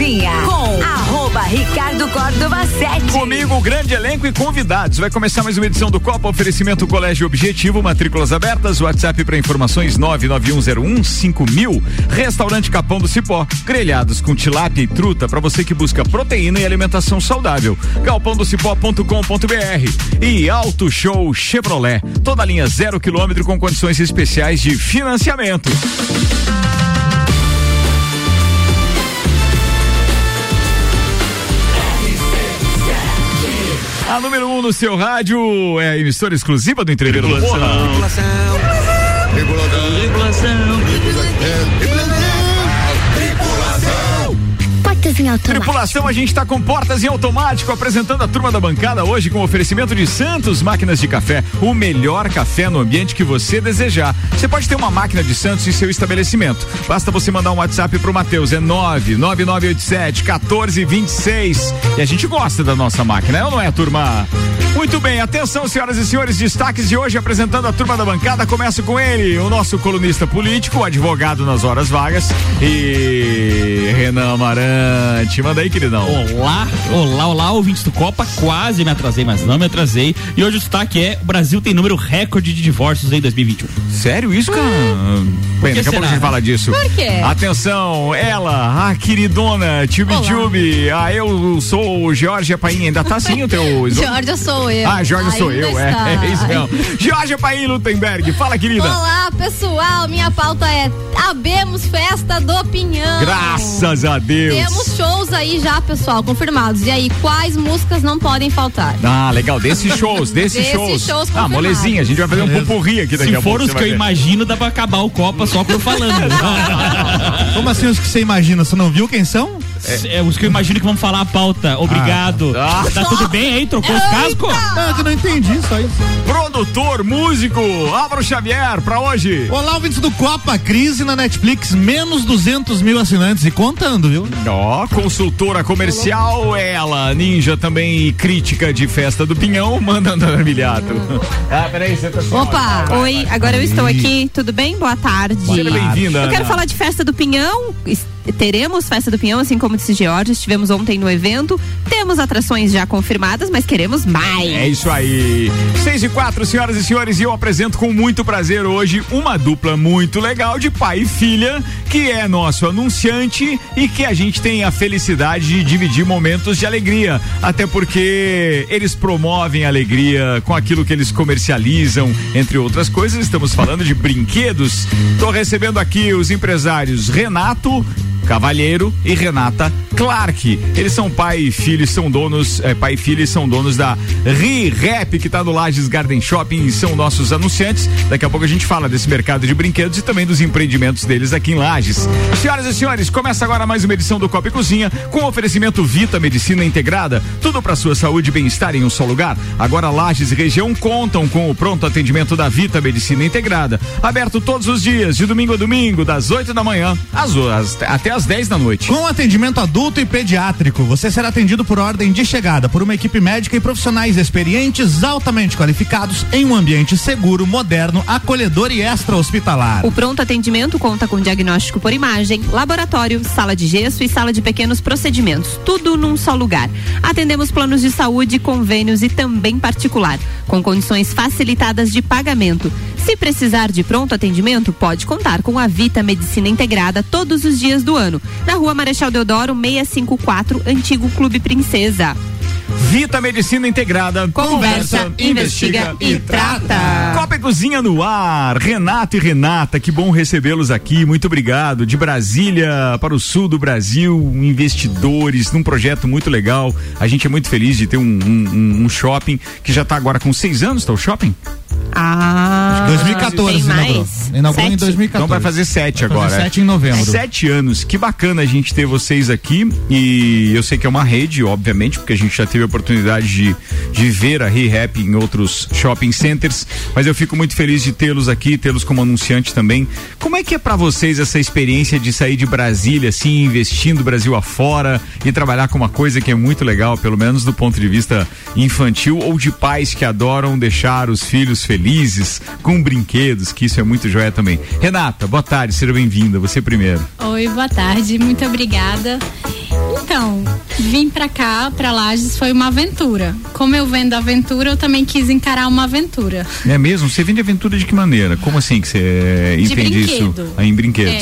Copecozinha com arroba Ricardo Córdova 7. Comigo, grande elenco e convidados. Vai começar mais uma edição do Copa Oferecimento Colégio Objetivo, matrículas abertas, WhatsApp para informações 991015000. Restaurante Capão do Cipó, grelhados com tilápia e truta para você que busca proteína e alimentação saudável. galpãodocipó.com.br e Auto Show Chevrolet, toda linha zero quilômetro com condições especiais de financiamento. A número 1 um no seu rádio é a emissora exclusiva do Entreveiro do Porra. Regulação. Regulação. Regulação. Portas em automático. Tripulação, a gente está com portas em automático, apresentando a turma da bancada hoje com oferecimento de Santos Máquinas de Café, o melhor café no ambiente que você desejar. Você pode ter uma máquina de Santos em seu estabelecimento. Basta você mandar um WhatsApp pro Matheus, é 99987 1426. E a gente gosta da nossa máquina, é ou não é, turma? Muito bem, atenção, senhoras e senhores, destaques de hoje apresentando a turma da bancada. Começo com ele, o nosso colunista político, advogado nas horas vagas e Renan Amarante. Manda aí, queridão. Olá, olá, olá, ouvintes do Copa. Quase me atrasei, mas não me atrasei. E hoje o destaque é: o Brasil tem número recorde de divórcios em 2021. Sério isso, cara? Bem, daqui a pouco a gente fala disso. Por quê? Atenção, ela, a queridona Olá. Tchubi. Ah, eu sou o Jorge Paim. Ainda tá assim o teu. Jorge sou eu. Ah, Jorge sou eu, é, é isso mesmo. Jorge Paim Lutemberg. Fala, querida. Olá, pessoal. Minha pauta é Abemos Festa do Pinhão. Graças a Deus. Temos shows aí já, pessoal, confirmados. E aí, quais músicas não podem faltar? Ah, legal. Desses shows, desses Desses shows. shows ah, molezinha, a gente vai fazer um pupurri aqui daqui Se a for pouco. os você que vai eu ver. imagino, dá pra acabar o Copa só por falando. Como assim os que você imagina? Você não viu quem são? É, os que eu imagino que vão falar a pauta. Obrigado. Ah. Tá tudo bem aí? Trocou os cascos? Ah, que eu não entendi só isso. Produtor, músico, Álvaro Xavier, pra hoje. Olá, ouvintes do Copa, crise na Netflix, menos 200 mil assinantes e contando, viu? Ó, consultora comercial, ela, ninja também crítica de festa do Pinhão, manda André Milhato. Ah, peraí, você tá Opa, oi, agora eu estou aqui, tudo bem? Boa tarde. Seja bem-vinda. Eu quero falar de Festa do Pinhão. Teremos Festa do Pinhão, assim como disse George, estivemos ontem no evento. Temos atrações já confirmadas, mas queremos mais. É isso aí. Seis e quatro, senhoras e senhores, e eu apresento com muito prazer hoje uma dupla muito legal de pai e filha, que é nosso anunciante e que a gente tem a felicidade de dividir momentos de alegria. Até porque eles promovem alegria com aquilo que eles comercializam, entre outras coisas. Estamos falando de brinquedos. Estou recebendo aqui os empresários Renato. Cavalheiro e Renata Clark. Eles são pai e filho, são donos, é, pai e filho são donos da Re-Rap, que está no Lages Garden Shopping e são nossos anunciantes. Daqui a pouco a gente fala desse mercado de brinquedos e também dos empreendimentos deles aqui em Lages. Senhoras e senhores, começa agora mais uma edição do Copa e Cozinha com oferecimento Vita Medicina Integrada. Tudo para sua saúde e bem-estar em um só lugar. Agora Lages e região contam com o pronto atendimento da Vita Medicina Integrada. Aberto todos os dias, de domingo a domingo, das 8 da manhã às, às- até às 10 da noite. Com atendimento adulto e pediátrico, você será atendido por ordem de chegada por uma equipe médica e profissionais experientes, altamente qualificados, em um ambiente seguro, moderno, acolhedor e extra-hospitalar. O pronto atendimento conta com diagnóstico por imagem, laboratório, sala de gesso e sala de pequenos procedimentos, tudo num só lugar. Atendemos planos de saúde, convênios e também particular, com condições facilitadas de pagamento. Se precisar de pronto atendimento, pode contar com a Vita Medicina Integrada todos os dias do ano, na Rua Marechal Deodoro 654, Antigo Clube Princesa. Vita Medicina Integrada. Conversa, investiga e trata. Copa e Cozinha no ar. Renato e Renata, que bom recebê-los aqui. Muito obrigado. De Brasília para o sul do Brasil, investidores num projeto muito legal. A gente é muito feliz de ter um, um- um shopping que já está agora com seis anos, tá o shopping? Ah, 2014 tem inaugurou. Inaugurou em Sete? 2014. Então vai fazer sete Vai fazer agora. sete em novembro. Sete anos. Que bacana a gente ter vocês aqui. E eu sei que é uma rede, obviamente, porque a gente já teve a oportunidade de, de ver a ReHap em outros shopping centers. Mas eu fico muito feliz de tê-los aqui, tê-los como anunciante também. Como é que é pra vocês essa experiência de sair de Brasília, assim, investindo Brasil afora e trabalhar com uma coisa que é muito legal, pelo menos do ponto de vista infantil ou de pais que adoram deixar os filhos felizes com brinquedos, que isso é muito joia também. Renata, boa tarde, seja bem-vinda, você primeiro. Oi, boa tarde, muito obrigada. Então, vim pra cá, pra Lages, foi uma aventura. Como eu vendo aventura, eu também quis encarar uma aventura. É mesmo? Você vende aventura de que maneira? Como assim que você De entende isso? brinquedo. Ah, em brinquedos.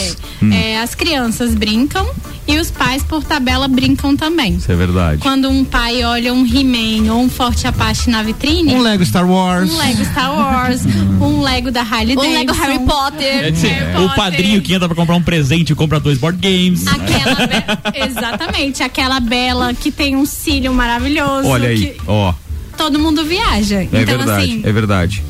É, Hum, é, as crianças brincam e os pais, por tabela, brincam também. Isso é verdade. Quando um pai olha um He-Man ou um Forte Apache na vitrine, Um Lego Star Wars. um Lego Star Wars, um Lego da Harley Um Davidson. Lego Harry Potter. É dizer, Harry o Potter. padrinho que entra pra comprar um presente e compra dois board games. Aquela be- Exatamente, aquela bela que tem um cílio maravilhoso. Olha aí, que ó. todo mundo viaja. É então, verdade, assim, é verdade.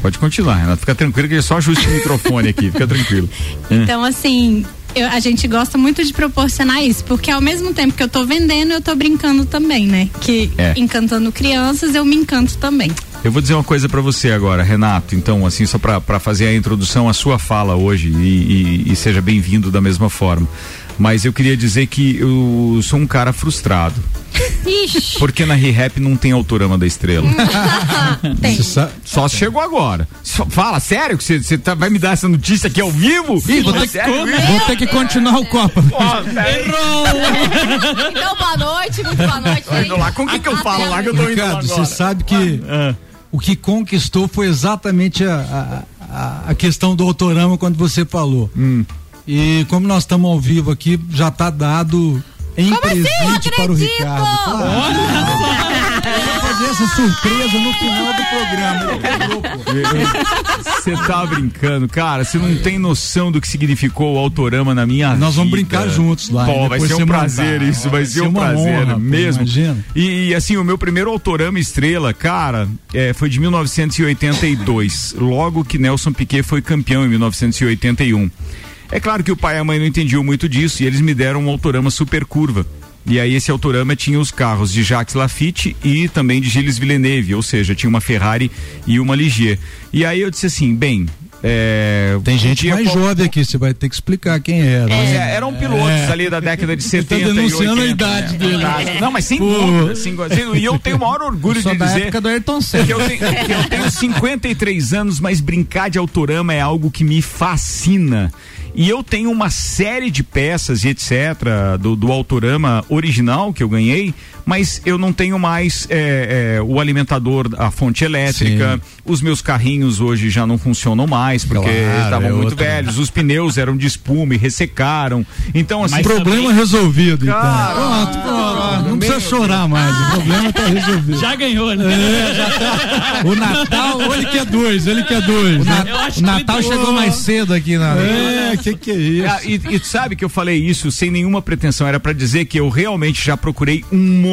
Pode continuar, Renato. Fica tranquilo que ele só ajuste o microfone aqui. Fica tranquilo. então assim, eu- a gente gosta muito de proporcionar isso, porque ao mesmo tempo que eu tô vendendo, eu tô brincando também, né? Que É. encantando crianças, eu me encanto também. Eu vou dizer uma coisa pra você agora, Renato. Então, assim, só pra fazer a introdução à sua fala hoje e, e- e seja bem-vindo da mesma forma. Mas eu queria dizer que eu sou um cara frustrado. Ixi, Porque na ReHap não tem autorama da estrela. tem. Você sa- Só chegou agora. Só- fala, sério que você tá- vai me dar essa notícia aqui ao vivo? Ih, vou ter, que, vou ter que continuar o Copa. Ó, peraí. Então, boa noite, muito boa noite. Tô indo lá. Com o que, que eu falo lá que eu tô indo Ricardo, agora? você sabe que Ah. o que conquistou foi exatamente a, a, a- a questão do autorama quando você falou. Hum. E como nós estamos ao vivo aqui, já está dado em Como assim? Não presente para o acredito! Ricardo. Claro. Eu vou fazer essa surpresa no final do programa. Você tá brincando, cara. Você não tem noção do que significou o autorama na minha vida. Nós vamos brincar juntos lá, Pô, vai ser um prazer montar. isso, vai, Vai ser ser um prazer honra, mesmo. E, e, assim, o meu primeiro autorama estrela, cara, é, foi de 1982. Logo que Nelson Piquet foi campeão em 1981. É claro que o pai e a mãe não entendiam muito disso e eles me deram um autorama super curva. E aí esse autorama tinha os carros de Jacques Lafitte e também de Gilles Villeneuve, ou seja, tinha uma Ferrari e uma Ligier. E aí eu disse assim, bem, é, Tem gente mais qual- jovem aqui, você vai ter que explicar quem era. né? é, eram pilotos ali da década de 70 tá denunciando e 80, a idade né? dele. Não, mas sem dúvida, sem. E eu tenho o maior orgulho de da dizer época do Ayrton Senna. que eu, tenho, que eu tenho 53 anos, mas brincar de autorama é algo que me fascina. E eu tenho uma série de peças e etc. do, do autorama original que eu ganhei, mas eu não tenho mais é, é, o alimentador, a fonte elétrica. Sim. Os meus carrinhos hoje já não funcionam mais porque Claro, estavam é muito outra. velhos. Os pneus eram de espuma e ressecaram. Então, assim. Mas Problema resolvido, então. Cara, Pronto, pronto. Não precisa meu chorar mais. O problema tá resolvido. Já ganhou, né? O Natal, ele quer dois, ele quer dois. O? Na- o Natal chegou mais cedo aqui na. É, que que é isso? Ah, e, e sabe que eu falei isso sem nenhuma pretensão, era pra dizer que eu realmente já procurei um monte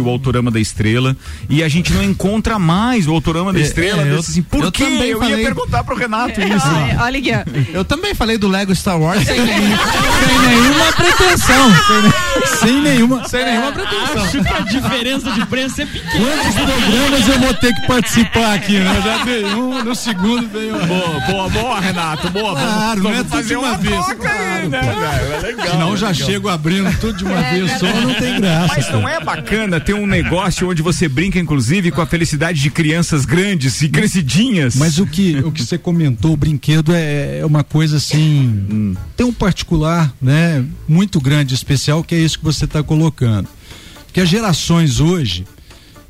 o Autorama da Estrela e a gente não encontra mais o Autorama da É, Estrela. é, eu, assim, por eu quê? também Eu falei- ia perguntar pro Renato isso. Olha, olha aqui. Eu também falei do Lego Star Wars sem, nenhum- Sem nenhuma pretensão. Sem, ne- sem nenhuma. sem nenhuma pretensão. Acho que a diferença de preço é pequena. Quantos programas eu vou ter que participar aqui, né? Já veio um, no segundo veio outro. Boa, boa, boa, Renato, boa. Claro, vamos, não é vamos tudo fazer de uma vez, troca aí, né, velho? É legal. Senão já chego abrindo tudo de uma vez só, não tem graça. Mas não é bacana ter um negócio onde você brinca, inclusive, com a felicidade de crianças grandes e crescidinhas? Mas o que, o que você comentou, o brinquedo é, é uma coisa assim. Tem um particular, né? Muito grande, especial, que é isso que você está colocando. Que as gerações hoje,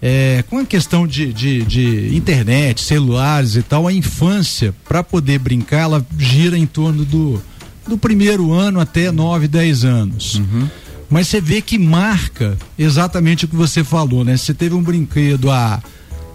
é, com a questão de, de, de internet, celulares e tal, a infância, para poder brincar, ela gira em torno do, do primeiro ano até 9, 10 anos. Mas você vê que marca exatamente o que você falou, né? Você teve um brinquedo há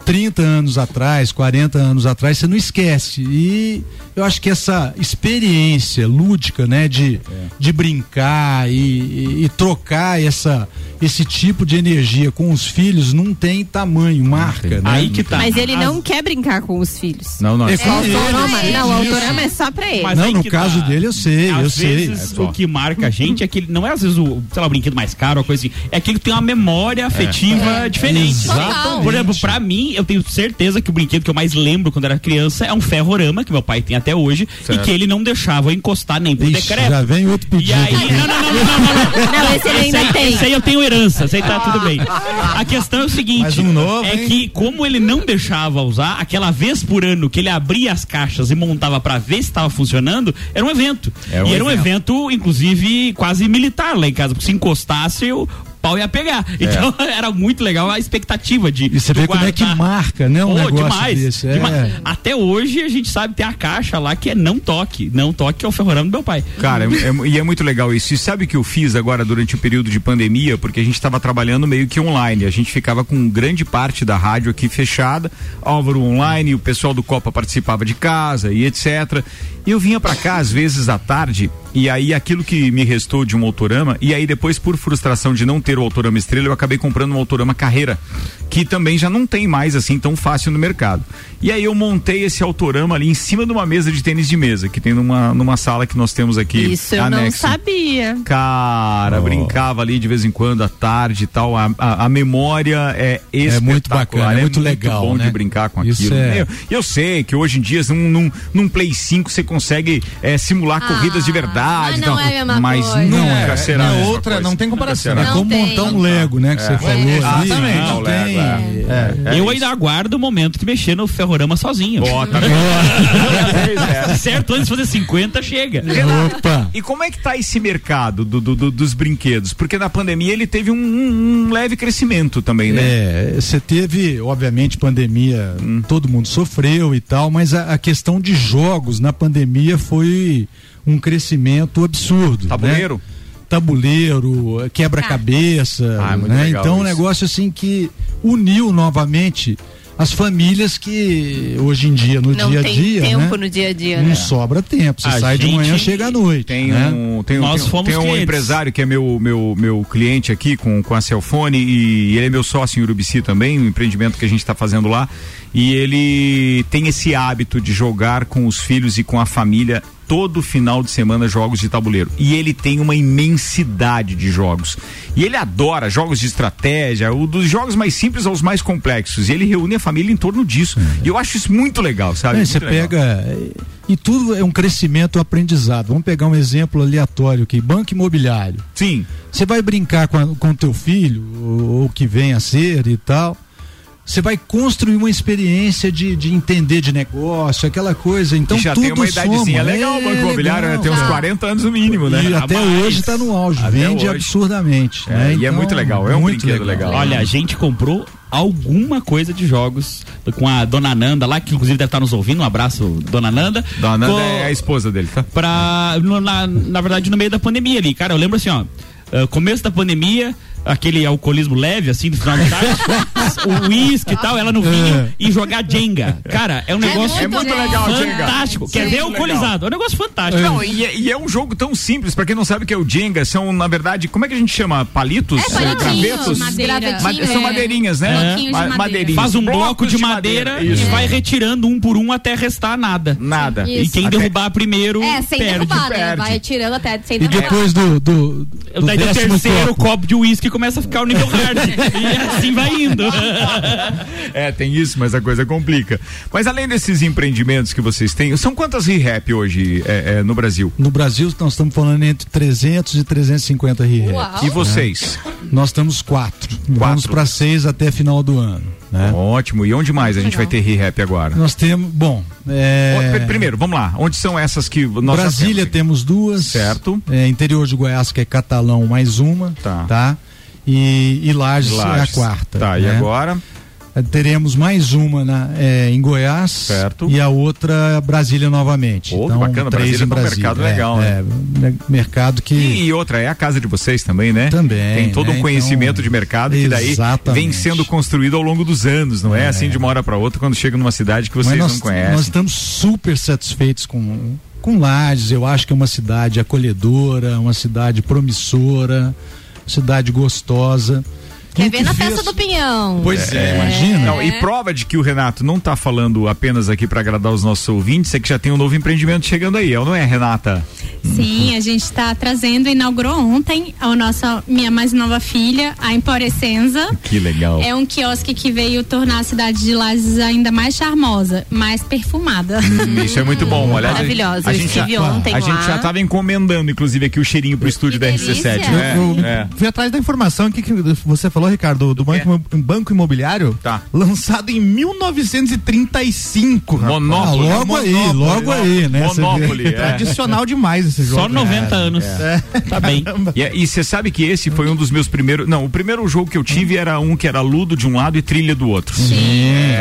30 anos atrás, 40 anos atrás, você não esquece. E eu acho que essa experiência lúdica, né, de, de brincar e, e- e trocar essa, esse tipo de energia com os filhos não tem tamanho, marca, né? Aí que tá. Mas ele não quer brincar com os filhos. Não, não. É com ele. autorama, não, o autorama é só pra ele. Mas Não, no caso tá. dele eu sei, eu Às sei. vezes o que marca a gente é que ele- não é às vezes o, sei lá, o brinquedo mais caro ou coisa assim, é aquele que tem uma memória afetiva diferente. Exatamente. Por exemplo, pra mim, eu tenho certeza que o brinquedo que eu mais lembro quando era criança é um ferrorama, que meu pai tem até hoje, Certo. e que ele não deixava encostar nem por Ixi, decreto. já vem outro E pedido. aí, não, não, não, não, não, não, não. Não, esse ele ainda aí, tem. Esse aí eu tenho herança, isso aí tá tudo bem. A questão é o seguinte: um novo, é hein? que, como ele não deixava usar, aquela vez por ano que ele abria as caixas e montava pra ver se estava funcionando, era um evento. Era um e era um evento. evento, inclusive, quase militar lá em casa, porque se encostasse, o pau ia pegar. Então era muito legal a expectativa de. E você vê como é que guardar. marca, né? Um Pô, negócio demais, desse. É. demais. Até hoje a gente sabe ter a caixa lá que é não toque. Não toque que é o ferrorama do meu pai. Cara, é- é- e é muito legal isso. E sabe o que eu fiz agora durante o período de pandemia? Porque a gente estava trabalhando meio que online. A gente ficava com grande parte da rádio aqui fechada, Álvaro online, o pessoal do Copa participava de casa e etc. Eu vinha pra cá às vezes à tarde, e aí aquilo que me restou de um autorama, e aí depois, por frustração de não ter o autorama estrela, eu acabei comprando um autorama carreira, que também já não tem mais assim tão fácil no mercado. E aí eu montei esse autorama ali em cima de uma mesa de tênis de mesa, que tem numa, numa sala que nós temos aqui. Isso eu não anexo. sabia. Cara, brincava ali de vez em quando à tarde e tal. A, a, a memória é espetacular. muito bacana, é muito legal, bom né? de brincar com Isso aquilo. é- Eu, eu sei que hoje em dia, num, num, num Play 5, você consegue é, simular Ah, corridas de verdade. mas não é a mesma mas coisa. nunca Não é, será. é mesma outra, não tem comparação. será. É Não como tem. montar um Lego, né? Que você falou ali. exatamente. Não Não, tem. Lego, É. eu ainda aguardo o momento de mexer no ferrorama sozinho. Bota. Se certo, antes de fazer 50, chega. Opa! E como é que tá esse mercado do- do- do- dos brinquedos? Porque na pandemia ele teve um, um- um leve crescimento também, né? É, você teve, obviamente, pandemia, Hum. todo mundo sofreu e tal, mas a, a questão de jogos na pandemia foi um crescimento absurdo. Tabuleiro? Né? Tabuleiro, quebra-cabeça. Ah, é né? Então, um isso. negócio assim que uniu novamente as famílias que hoje em dia, no Não dia a tem dia, tempo né? no dia a dia, Não né? sobra tempo. Você A sai de manhã, chega à noite. Tem né? um, tem, um- Nós tem, um- fomos tem um empresário que é meu, meu, meu cliente aqui com, com a Celfone e ele é meu sócio em Urubici também, um empreendimento que a gente está fazendo lá. E ele tem esse hábito de jogar com os filhos e com a família todo final de semana jogos de tabuleiro. E ele tem uma imensidade de jogos. E ele adora jogos de estratégia, o dos jogos mais simples aos mais complexos. E ele reúne a família em torno disso. E eu acho isso muito legal, sabe? É, você legal. pega. é, E tudo é um crescimento, um aprendizado. Vamos pegar um exemplo aleatório aqui: banco imobiliário. Sim. Você vai brincar com, com teu filho, ou, ou que vem a ser e tal. Você vai construir uma experiência de, de entender de negócio, aquela coisa. Então E já tudo tem uma idadezinha soma. legal, o É, Banco Imobiliário, né? legal. Tem uns Já. 40 anos no mínimo, né? E até Mas- hoje está no auge, Até vende hoje. absurdamente. É, né? e é Então, muito legal, é um muito brinquedo legal. Olha, a gente comprou alguma coisa de jogos com a dona Nanda lá, que inclusive deve estar nos ouvindo. Um abraço, dona Nanda. Dona Nanda Com- é a esposa dele, tá? pra, no- na, na verdade, no meio da pandemia ali. Cara, eu lembro assim, ó. ah, começo da pandemia, aquele alcoolismo leve, assim, do final da tarde, o uísque e tal, ela no vinho e jogar Jenga. Cara, é um negócio É muito legal, Jenga. fantástico. Quer Sim, ver legal. alcoolizado? É um negócio fantástico. Não, e é, e é um jogo tão simples, pra quem não sabe o que é o Jenga, são, na verdade, como é que a gente chama? Palitos? É, Gravetos? madeira. Ma- Gravetinho, são é. madeirinhas, né? De Ma- madeira. madeirinhas. Faz um bloco Blocos de madeira, e vai retirando um por um até restar nada. Nada. E Isso. quem Até- derrubar primeiro É, sem perde. derrubar, né? Vai tirando até sem E derrubar. depois do, do, do Daí do terceiro copo, copo de uísque começa a ficar o nível hard. e assim vai indo. É, tem isso, mas a coisa complica. Mas além desses empreendimentos que vocês têm, são quantas ReHap hoje é, é, no Brasil? No Brasil, nós estamos falando entre 300 e 350 ReHap. Uau. E vocês? Nós estamos quatro. Vamos para seis até final do ano. Né? Ótimo. E onde mais a gente vai ter ReHap agora? Nós temos, bom, é, Primeiro, vamos lá. Onde são essas que nós Brasília temos? temos duas. Certo. É, interior de Goiás, que é Catalão, mais uma. Tá. Tá. E, e Lages, Lages. é a quarta. Tá, e né? agora? É, Teremos mais uma na, é, em Goiás Certo. e a outra Brasília novamente. Que então, bacana, três Brasília em tá um Brasília. mercado É, legal, né? é, me- mercado que E outra, é a casa de vocês também, né? Também, Tem todo né? um conhecimento Então, de mercado que daí vem sendo construído ao longo dos anos, não é, assim de uma hora para outra quando chega numa cidade que vocês nós, não conhecem. nós estamos super satisfeitos com, com Lages. Eu acho que é uma cidade acolhedora, uma cidade promissora, cidade gostosa. Quer E ver na fez- festa do pinhão. Pois é, imagina. Não, e prova de que o Renato não tá falando apenas aqui para agradar os nossos ouvintes, é que já tem um novo empreendimento chegando aí, é ou não é, Renata? Sim, a gente está trazendo, inaugurou ontem a nossa minha mais nova filha, a Emporescenza. Que legal. É um quiosque que veio tornar a cidade de Lages ainda mais charmosa, mais perfumada. Hum, Isso é muito bom. Olha, Maravilhosa. A Eu gente estive já, ontem a gente já tava encomendando, inclusive, aqui o cheirinho pro estúdio da RC7, delícia. né? Eu, eu É. fui atrás da informação aqui que você falou, Ricardo, do banco, banco imobiliário, Tá. lançado em 1935. rapaz. Monopólio. Ah, logo aí, Monopólio. logo aí, né? Monopólio, é. Tradicional demais esse jogo. Só 90 anos. Tá bem. E você sabe que esse foi um dos meus primeiros. Não, o primeiro jogo que eu tive era um que era Ludo de um lado e trilha do outro.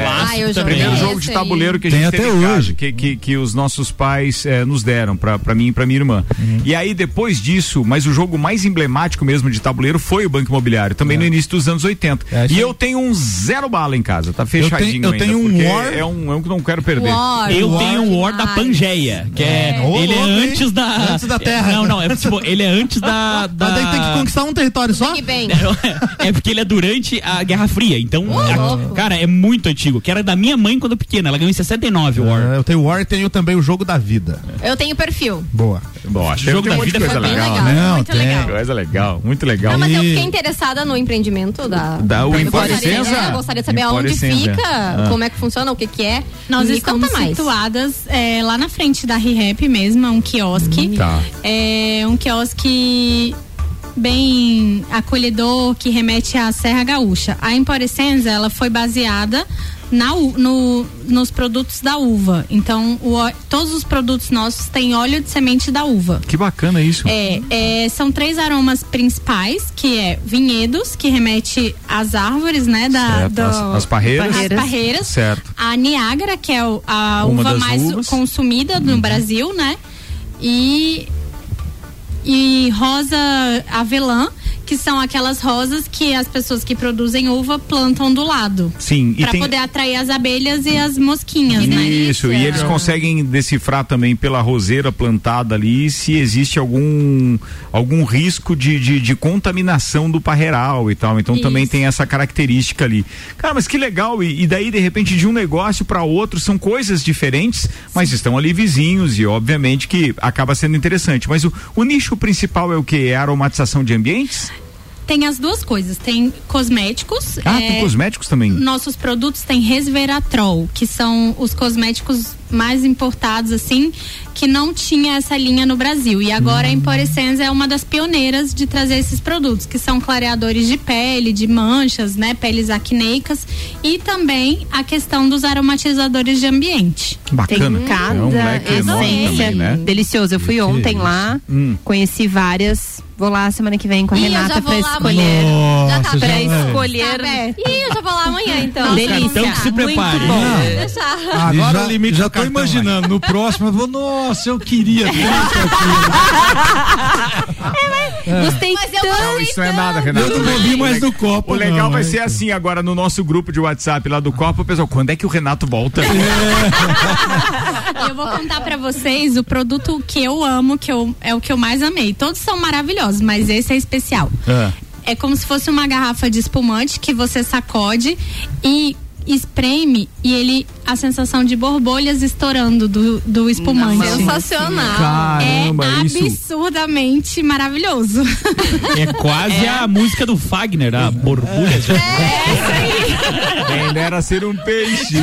Ah, eu O joguei primeiro esse jogo de tabuleiro que a Tem gente até teve em casa, hoje. que, que, que os nossos pais eh, nos deram pra, pra mim e pra minha irmã. E aí depois disso, mas o jogo mais emblemático mesmo de tabuleiro foi o Banco Imobiliário, também no início dos anos 80. É, e eu tenho um zero bala em casa, tá fechadinho eu ainda, tenho um porque War. é um, é um que não quero perder. War. Eu War tenho um War da. Pangeia, que é. Ô, ele é antes da. Antes da Terra. Não, não, é tipo, ele é antes da. da... Mas daí tem que conquistar um território só? Bang. É porque ele é durante a Guerra Fria. Então, a- cara, é muito antigo. Que era da minha mãe quando pequena. Ela ganhou em 69 o War. É, eu tenho War e tenho também o jogo da vida. Eu tenho perfil. Boa. Bom, acho que jogo da vida coisa foi legal. legal. Não, muito tem. legal. Coisa legal, muito legal. Não, mas eu E- fiquei interessada no empreendimento da. Da- o eu gostaria, é, eu gostaria de saber aonde fica, Ah. como é que funciona, o que que é. Nós Me estamos situadas é, lá na frente da ReHap mesmo, é um quiosque. Tá. É um quiosque bem acolhedor que remete à Serra Gaúcha. A Emporescenza, ela foi baseada na, no, nos produtos da uva. Então, o todos os produtos nossos têm óleo de semente da uva. Que bacana isso. É, é, são três aromas principais, que é vinhedos, que remete às árvores, né? Da, Certo, do- as- as parreiras. As parreiras. Certo. A Niágara, que é o- a Uma uva mais uvas. Uhum. consumida no Brasil, né? E, e rosa avelã, que são aquelas rosas que as pessoas que produzem uva plantam do lado. Sim, e Pra tem. poder atrair as abelhas e as mosquinhas, né? Isso, e eles conseguem decifrar também pela roseira plantada ali se existe algum algum risco de, de, de contaminação do parreiral e tal. Então também Isso. tem essa característica ali. Cara, mas que legal! E, e daí, de repente, de um negócio para outro, são coisas diferentes, mas estão ali vizinhos e, obviamente, que acaba sendo interessante. Mas o, o nicho principal é o que? É a aromatização de ambientes? Tem as duas coisas. Tem cosméticos. Ah, é, tem cosméticos também. Nossos produtos têm resveratrol, que são os cosméticos mais importados, assim, que não tinha essa linha no Brasil. E agora a Emporescenza é uma das pioneiras de trazer esses produtos, que são clareadores de pele, de manchas, né? Peles acneicas. E também a questão dos aromatizadores de ambiente. Bacana. Tem cada É um leque enorme essência também, né? delicioso. Eu fui ontem lá, Hum. conheci várias. Vou lá semana que vem com a Ih, Renata já pra escolher. Já tá Nossa, Pra já vai. escolher. Tá. Ih, eu já vou lá amanhã, então. Delícia. Então que se Muito prepare. bom. Pode deixar. Agora já, o limite já do tô imaginando, no próximo eu vou, nossa, eu queria tanto Gostei Mas eu Não, isso não é nada, Renato. Eu não vir mais no copo, O legal não, vai mas- ser assim agora no nosso grupo de WhatsApp lá do Copa, o pessoal, quando é que o Renato volta? E eu vou contar pra vocês o produto que eu amo, que eu, é o que eu mais amei. Todos são maravilhosos, mas esse é especial. Ah. É como se fosse uma garrafa de espumante que você sacode e espreme e ele a sensação de borbolhas estourando do, do espumante. Sensacional. Caramba, é isso. absurdamente maravilhoso. É quase a música do Fagner, a borbulhas. Quem dera ser um peixe.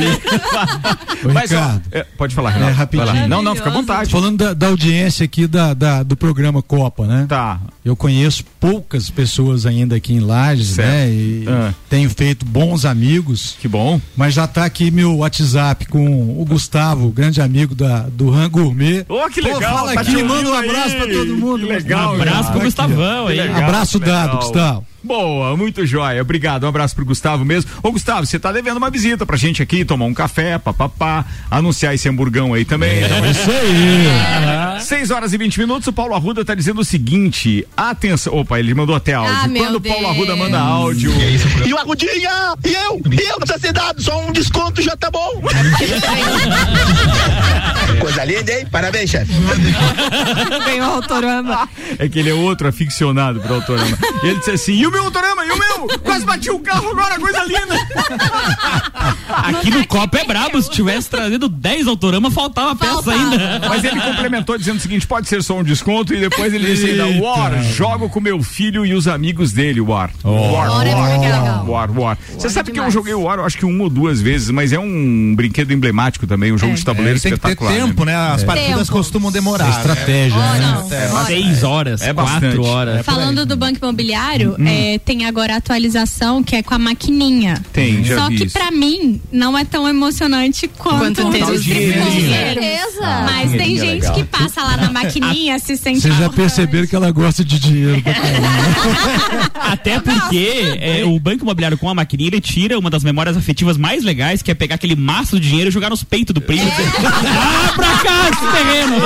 Ô, Mas, ó, Ricardo. é, pode falar, Renato. É, rapidinho. Não, não, fica à vontade. Falando da, da audiência aqui da, da- do programa Copa, né? Tá. Eu conheço poucas pessoas ainda aqui em Lages, Certo. né? E Ah. tenho feito bons amigos. Que bom. Mas já tá aqui meu WhatsApp com o Gustavo, grande amigo da, do Ran Gourmet. Ô, que Pô, legal. fala tá aqui, manda um aí. abraço pra todo mundo. Que legal. Um abraço Renato. pro Gustavão Que aí. Abraço que dado, legal. Gustavo. Boa, muito jóia. Obrigado. Um abraço pro Gustavo mesmo. Ô, Gustavo, você tá devendo uma visita pra gente aqui, tomar um café, papapá, anunciar esse hamburgão aí também. É isso aí. 6 horas e 20 minutos, o Paulo Arruda tá dizendo o seguinte: atenção. Opa, ele mandou até áudio. Ah, meu Quando o Paulo. Arruda manda áudio. E o Arrudinha! E eu? E eu nessa cidade? Só um desconto já tá bom. Coisa linda, hein? Parabéns, chefe. Ganhou o Autorama. É que ele é outro aficionado pro Autorama. E ele disse assim: e o meu autorama, e o meu? Quase bati o carro agora, coisa linda. Aqui no copo é brabo, se tivesse trazido 10 autorama, faltava peça ainda. Mas ele complementou dizendo o seguinte: pode ser só um desconto, e depois ele disse ainda. War, jogo com meu filho e os amigos dele, War. War, War é legal. War, War. Você War sabe que eu joguei o War, eu acho que uma ou duas vezes, mas é um brinquedo emblemático também, um jogo de tabuleiro É, tem que ter espetacular. tempo, né? As partidas Tempo. costumam demorar. né? Estratégia, né? Não, Seis horas, É quatro horas. Falando do Banco Imobiliário, é, tem agora a atualização que é com a maquininha. Tem, já Só vi que isso. pra mim não é tão emocionante quanto, Quanto ter o o dinheirinho. Com dinheiro. certeza. Mas tem é gente legal. que passa lá na maquininha, se sente Vocês já perceberam que ela gosta de dinheiro. Até porque é, o Banco Imobiliário com a maquininha, ele tira uma das memórias afetivas mais legais, que é pegar aquele maço de dinheiro e jogar nos peitos do primo. Dá pra cá esse terreno!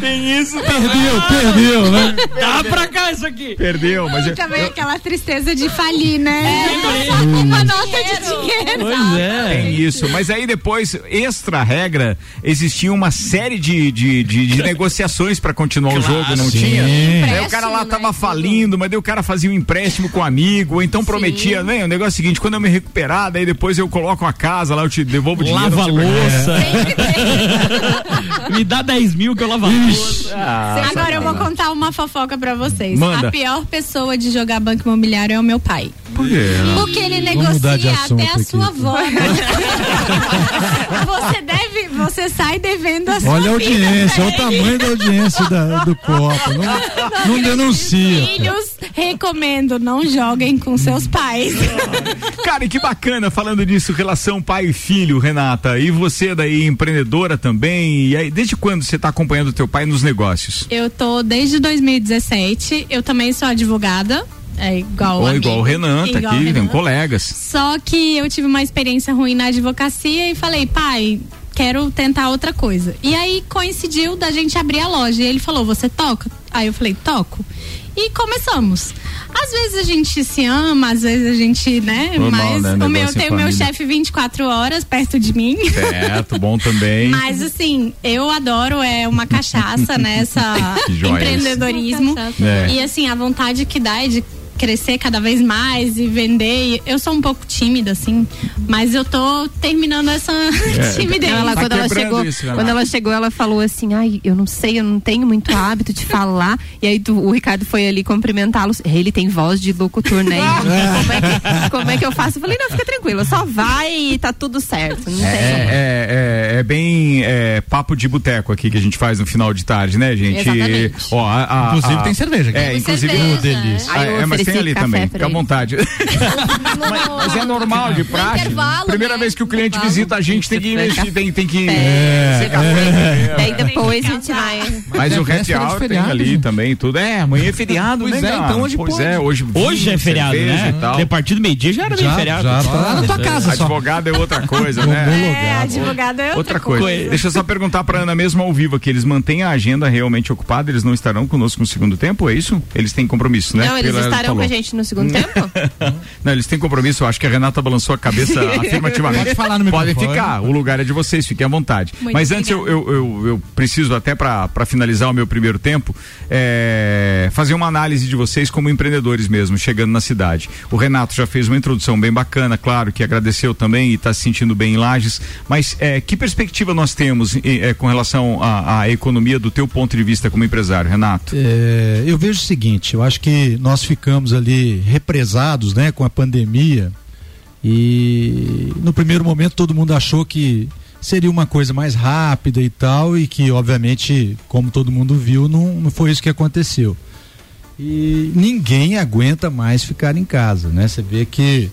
Tem isso Perdeu, perdeu, né? Dá pra cá isso aqui! Perdeu, mas E eu, aquela tristeza de falir, né? Uma nota de dinheiro. Pois é. Tem isso, mas aí depois, extra regra, existia uma série de, de, de, de negociações pra continuar o jogo, não Sim. tinha? Aí o cara lá Empréstimo, tava né? falindo, mas daí o cara fazia um empréstimo com um amigo, ou então prometia, né? O negócio é o seguinte, quando eu me recuperar, daí depois eu coloco a casa lá, eu te devolvo o dinheiro. Lava louça. Me dá 10 mil que eu lavo a louça. Agora eu vou contar uma fofoca pra vocês. Manda. A pior pessoa de jogar banco imobiliário é o meu pai. Por quê? Porque ele mudar de negocia até a aqui. sua avó. você deve, você sai devendo a sua Olha a audiência, olha o ele. tamanho da audiência da- do copo. Não, não denuncia. Filhos, recomendo, não joguem com seus pais. Cara, e que bacana falando disso, relação pai e filho, Renata. E você daí, empreendedora também. E aí, desde quando você tá acompanhando teu pai nos negócios? Eu tô desde 2017, eu também sou advogada. É igual Ou igual o Renan, tá Igual aqui, Renan. colegas. Só que eu tive uma experiência ruim na advocacia e falei, pai, quero tentar outra coisa. E aí coincidiu da gente abrir a loja. E ele falou, você toca? Aí eu falei, toco. E começamos. Às vezes a gente se ama, às vezes a gente, né? Normal, mas né? o meu tem o meu chefe 24 horas perto de mim. Certo, bom também. Mas assim, eu adoro é uma cachaça nessa Que joia empreendedorismo. É. E assim, a vontade que dá é de crescer cada vez mais e vender. E Eu sou um pouco tímida, assim, mas eu tô terminando essa timidez. Não, ela, Tá quando ela chegou, isso, Renata. quando ela chegou, ela falou assim: "Ai, eu não sei, eu não tenho muito hábito de falar". E aí tu- o Ricardo foi ali cumprimentá-los. Ele tem voz de locutor, né? como, é que, como é que eu faço? Eu falei: "Não, fica tranquila, só vai e tá tudo certo". Não tem. É, é, é bem é, papo de boteco aqui que a gente faz no final de tarde, né, gente? Exatamente. Ó, a- a- Inclusive a- tem cerveja aqui. É, Tem inclusive. cerveja. delícia. Aí eu é, mas tem ali café também, fica à vontade. mas, mas é normal, de praxe. Primeira né? vez que o cliente visita a gente, tem que investir, tem, tem que. É, ser café. Daí depois a gente vai. Mas É o happy véspera de hour tem ali também, tudo. É, amanhã é feriado, Pois né, é, então hoje Pois é, hoje. Hoje é feriado, né? De partir do meio-dia já era meio Já, feriado. já Lá tá. na tua casa só. Advogado é outra coisa, né? É, advogado é outra, coisa. Deixa eu só perguntar pra Ana mesmo ao vivo aqui. Eles mantêm a agenda realmente ocupada? Eles não estarão conosco no segundo tempo? É isso? Eles têm compromisso, né? Não, eles Pela- com a gente no segundo tempo? Não, eles têm compromisso. Eu acho que a Renata balançou a cabeça afirmativamente. Pode falar no Podem ficar. O lugar é de vocês. Fiquem à vontade. Muito Mas antes eu, eu, eu, eu preciso até pra pra finalizar o meu primeiro tempo é, fazer uma análise de vocês como empreendedores mesmo, chegando na cidade. O Renato já fez uma introdução bem bacana, claro, que agradeceu também e está se sentindo bem em Lages. Mas é, que perspectiva nós temos é, com relação à, à economia do teu ponto de vista como empresário, Renato? É, eu vejo o seguinte, eu acho que nós ficamos ali represados, né, com a pandemia e no primeiro momento todo mundo achou que seria uma coisa mais rápida e tal e que obviamente, como todo mundo viu, não, não foi isso que aconteceu. E ninguém aguenta mais ficar em casa, né? Você vê que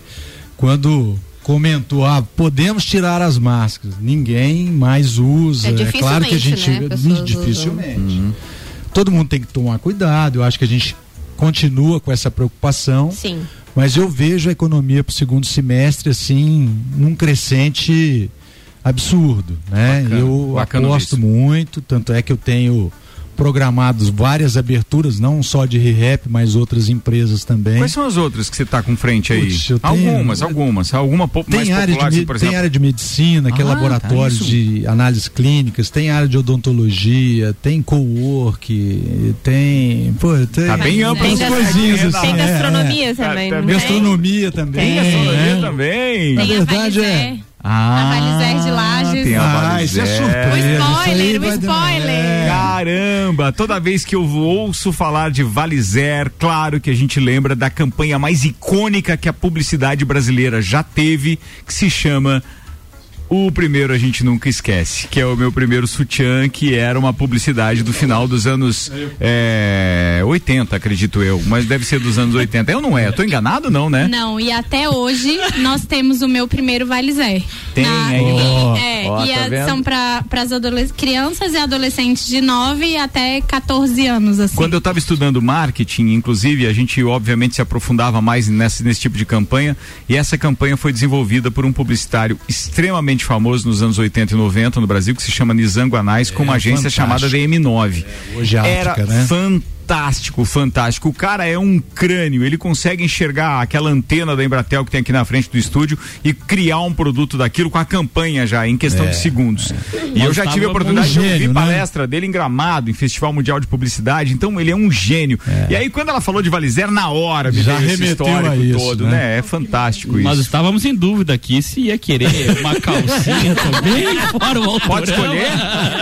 quando comentou, ah, podemos tirar as máscaras, ninguém mais usa. É, claro que a gente né, dificilmente. Todo mundo tem que tomar cuidado. Eu acho que a gente continua com essa preocupação. Sim. Mas eu vejo a economia para o segundo semestre assim num crescente absurdo, né? Bacana, eu bacana aposto isso. muito, tanto é que eu tenho programados várias aberturas, não só de ReHap, mas outras empresas também. Quais são as outras que você está com frente aí? Putz, eu tenho- algumas, algumas. Alguma po mais Tem área, popular, de, assim, por tem exemplo. área de medicina, que é Ah, laboratórios tá, isso. de análises clínicas, tem área de odontologia, tem co-work, tem. Pô, tem Tá bem amplo esse coisinhas assim. Tem é, gastronomia é. também. Tá- tá- tem? Gastronomia também. Tem gastronomia né? também. Na Tem verdade é. Ah, a Valizer de Lages. tem a Ah, isso é Valizer. surpresa. O spoiler, o demorar. spoiler. É. Caramba, toda vez que eu ouço falar de Valizer, claro que a gente lembra da campanha mais icônica que a publicidade brasileira já teve, que se chama O primeiro a gente nunca esquece, que é o meu primeiro sutiã, que era uma publicidade do final dos anos é, 80, acredito eu, mas deve ser dos anos 80. Eu não é, eu tô enganado não, né? Não, e até hoje nós temos o meu primeiro Valizer. Tem aí, ó. É, Ó, e tá a- vendo? são para as crianças e adolescentes de 9 até 14 anos, assim. Quando eu estava estudando marketing, inclusive, a gente obviamente se aprofundava mais nesse, nesse tipo de campanha. E essa campanha foi desenvolvida por um publicitário extremamente famoso nos anos 80 e 90 no Brasil, que se chama Nizango Anais, com uma agência fantástico. chamada DM9. hoje é Era África, né? fantástico, fantástico. O cara é um crânio, ele consegue enxergar aquela antena da Embratel que tem aqui na frente do estúdio e criar um produto daquilo com a campanha já, em questão É, de segundos. E Nós eu já tive a oportunidade de ouvir né? palestra dele em Gramado, em Festival Mundial de Publicidade, então ele é um gênio. E aí quando ela falou de Valizer, na hora me Já veio esse remeteu histórico a isso, todo, né? né? É fantástico Nós isso. estávamos em dúvida aqui se ia querer uma calcinha também, fora o Pode escolher?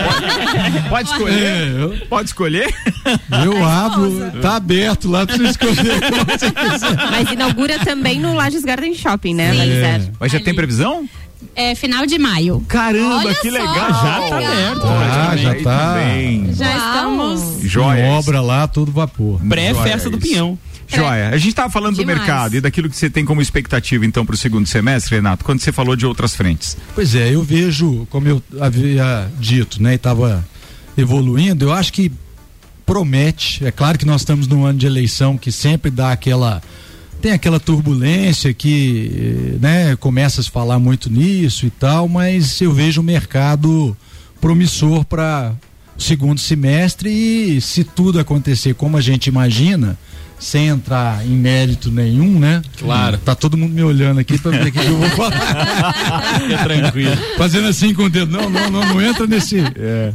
Pode, pode escolher? É, eu- Pode escolher? Eu abro, tá aberto lá pra você escolher. Mas inaugura também no Lages Garden Shopping, né, Sim. Valizer? Mas já Ali. tem previsão? É final de maio. Caramba, Olha que só, legal. Já tá aberto. Ah, já tá. também. Já Uau. estamos. Joia. Tem obra lá, todo vapor. Pré-festa do Pinhão. Joia. A gente estava falando Demais. do mercado e daquilo que você tem como expectativa então para o segundo semestre, Renato, quando você falou de outras frentes. Pois é, eu vejo, como eu havia dito, né, e estava evoluindo, eu acho que promete. É claro que nós estamos num ano de eleição que sempre dá aquela tem aquela turbulência que, eh, né, começa a se falar muito nisso e tal, mas eu vejo o mercado promissor para o segundo semestre e se tudo acontecer como a gente imagina, sem entrar em mérito nenhum, né? Claro. Tá todo mundo me olhando aqui para ver o que eu vou falar. Fica tranquilo. Fazendo assim com o dedo. Não, não, não, não entra nesse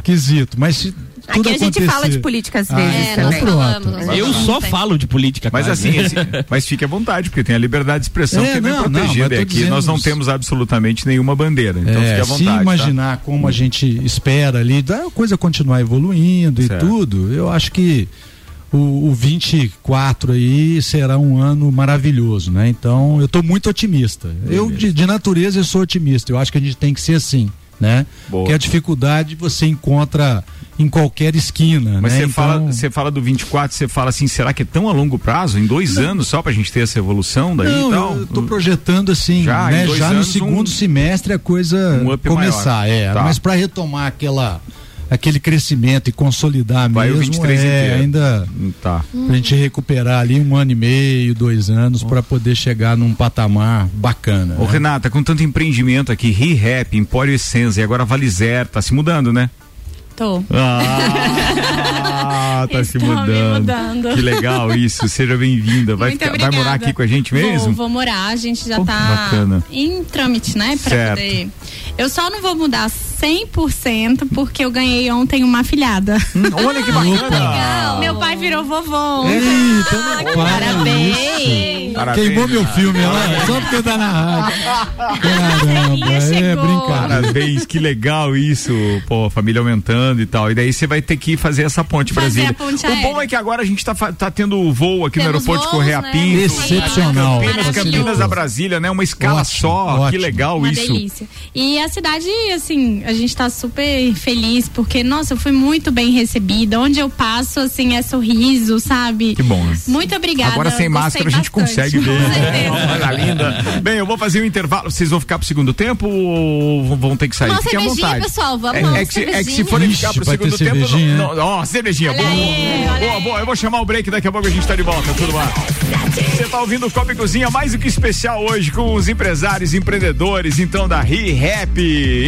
quesito. Mas se tudo Aqui a gente acontecer... fala de política às Ah, vezes É, então nós pronto. falamos. nós Eu falamos só falo de política, Mas quase. assim, esse- mas fique à vontade, porque tem a liberdade de expressão É, que é não, não, protegida. e aqui dizendo nós não temos absolutamente nenhuma bandeira. Então É, fique à se vontade. tá? imaginar como a gente espera ali, da coisa continuar evoluindo Certo. e tudo, eu acho que o, o 24 aí será um ano maravilhoso, né? Então eu estou muito otimista. Eu, de, de natureza, eu sou otimista. Eu acho que a gente tem que ser assim, né? Boa. Porque a dificuldade você encontra em qualquer esquina, Mas né? você fala, Então- você fala do 24, você fala assim, será que é tão a longo prazo? Em dois anos só pra gente ter essa evolução daí Não, e tal? eu tô projetando assim, Já, né? Já no anos, segundo um- semestre a coisa um começar, maior. é. Tá. Mas para retomar aquela aquele crescimento e consolidar Vai o mesmo, 23 é, inteiro. ainda Hum, Tá. pra gente recuperar ali um ano e meio, dois anos para poder chegar num patamar bacana. Ô né? Renata, com tanto empreendimento aqui, ReHap, Empório Essência e agora Valizer, tá se mudando, né? Tô. Ah, tá se me mudando. mudando. Que legal isso, seja bem-vinda. Vai, ficar- vai morar aqui com a gente mesmo? Vou, vou morar, a gente já Pô, tá bacana. em trâmite, né? Pra Certo. poder. Eu só não vou mudar 100% porque eu ganhei ontem uma filhada. Hum, Olha que bacana. Meu pai virou vovô. Eita, não para Parabéns. Parabéns, Queimou meu filme lá, só porque tá na rádio. Caramba, é brincadeira. Parabéns, que legal isso, pô, família aumentando e tal. E daí você vai ter que fazer essa ponte Brasília. o bom é que agora a gente tá, fa- tá tendo voo aqui no Temos aeroporto de voos, Correia né? Pinto. Excepcional. Campinas. Campinas a Brasília, né? Uma escala Ótimo, só. Que ótimo. legal Uma isso. delícia. E a cidade, assim, a gente tá super feliz porque, nossa, eu fui muito bem recebida. Onde eu passo, assim, é sorriso, sabe? Que bom, né? Muito obrigada. Agora sem máscara a gente bastante. consegue ver. Certeza. Olha linda. Bem, eu vou fazer um intervalo. Vocês vão ficar pro segundo tempo ou vão ter que sair? Uma Fiquem à vontade. pessoal, vamos é, é que, se- é que se forem Ixi, ficar pro vai ter segundo tempo. cervejinha, não- não- Ó, cervejinha. Olha Boa, aí, boa, boa. Eu vou chamar o break daqui a pouco a gente tá de volta. Tudo lá. tá ouvindo o Copa e Cozinha mais do que especial hoje com os empresários, empreendedores, então da ReHap,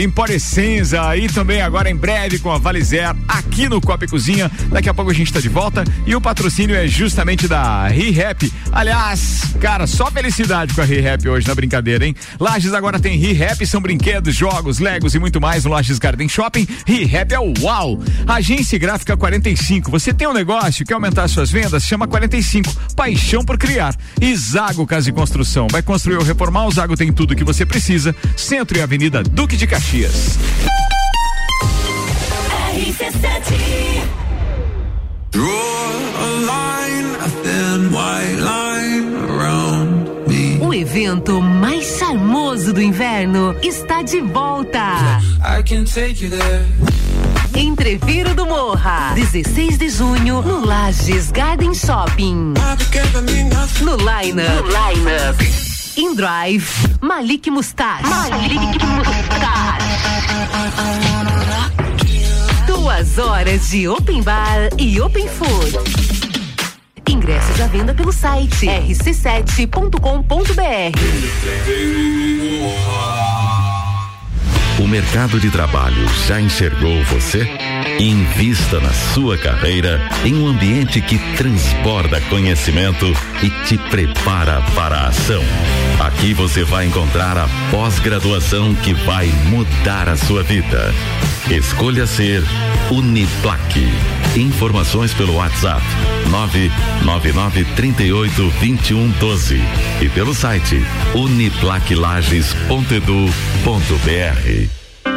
Emporescenza e também agora em breve com a Valizer aqui no Copa e Cozinha. Daqui a pouco a gente tá de volta e o patrocínio é justamente da ReHap. Aliás, cara, só felicidade com a ReHap hoje na brincadeira, hein? Lages agora tem ReHap, são brinquedos, jogos, legos e muito mais no Lages Garden Shopping. ReHap é o uau! Agência Gráfica 45. Você tem um negócio, quer aumentar suas vendas? Chama 45. Paixão por criar. E Zago Casa e Construção. Vai construir ou reformar? O Zago tem tudo que você precisa. Centro e Avenida Duque de Caxias. O evento mais charmoso do inverno está de volta. Entreviro do Morra, 16 de junho, no Lages Garden Shopping. No Line No Line In Drive, Malik Mustache. Malik Mustache. Duas horas de open bar e open food. Ingressos à venda pelo site rc7.com.br. O mercado de trabalho já enxergou você? Invista na sua carreira em um ambiente que transborda conhecimento e te prepara para a ação. Aqui você vai encontrar a pós-graduação que vai mudar a sua vida. Escolha ser Uniplaque. Informações pelo WhatsApp 999 38 21 12 e pelo site uniplaquilages.edu.br.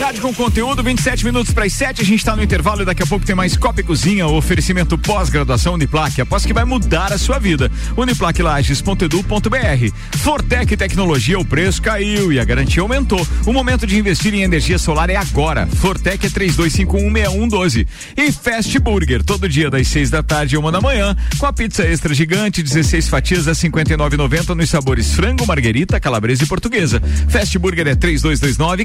Rádio com conteúdo, 27 minutos para as 7. A gente está no intervalo e daqui a pouco tem mais Copa e Cozinha, o oferecimento pós-graduação Uniplaque. Após que vai mudar a sua vida. Uniplaquilages.edu.br. Fortec Tecnologia, o preço caiu e a garantia aumentou. O momento de investir em energia solar é agora. Fortec é 32516112. E Fast Burger, todo dia das 6 da tarde e uma da manhã, com a pizza extra gigante, 16 fatias a 59,90 nos sabores frango, marguerita, calabresa e portuguesa. Fast Burger é 3229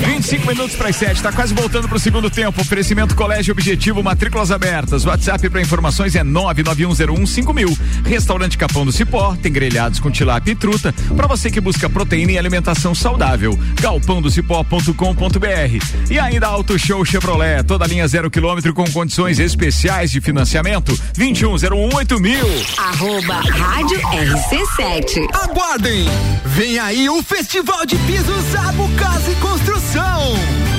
RC7 25 minutos para as 7, tá quase voltando pro segundo tempo. Oferecimento Colégio Objetivo, matrículas abertas. WhatsApp para informações é 991015000. Restaurante Capão do Cipó, tem grelhados com tilápia e truta para você que busca proteína e alimentação saudável. galpãodocipó.com.br. E ainda Auto Show Chevrolet, toda linha zero quilômetro com condições especiais de financiamento. 21018000. Arroba Rádio RC7. Aguardem! Vem aí o Festival de Pisos Casa e Construção.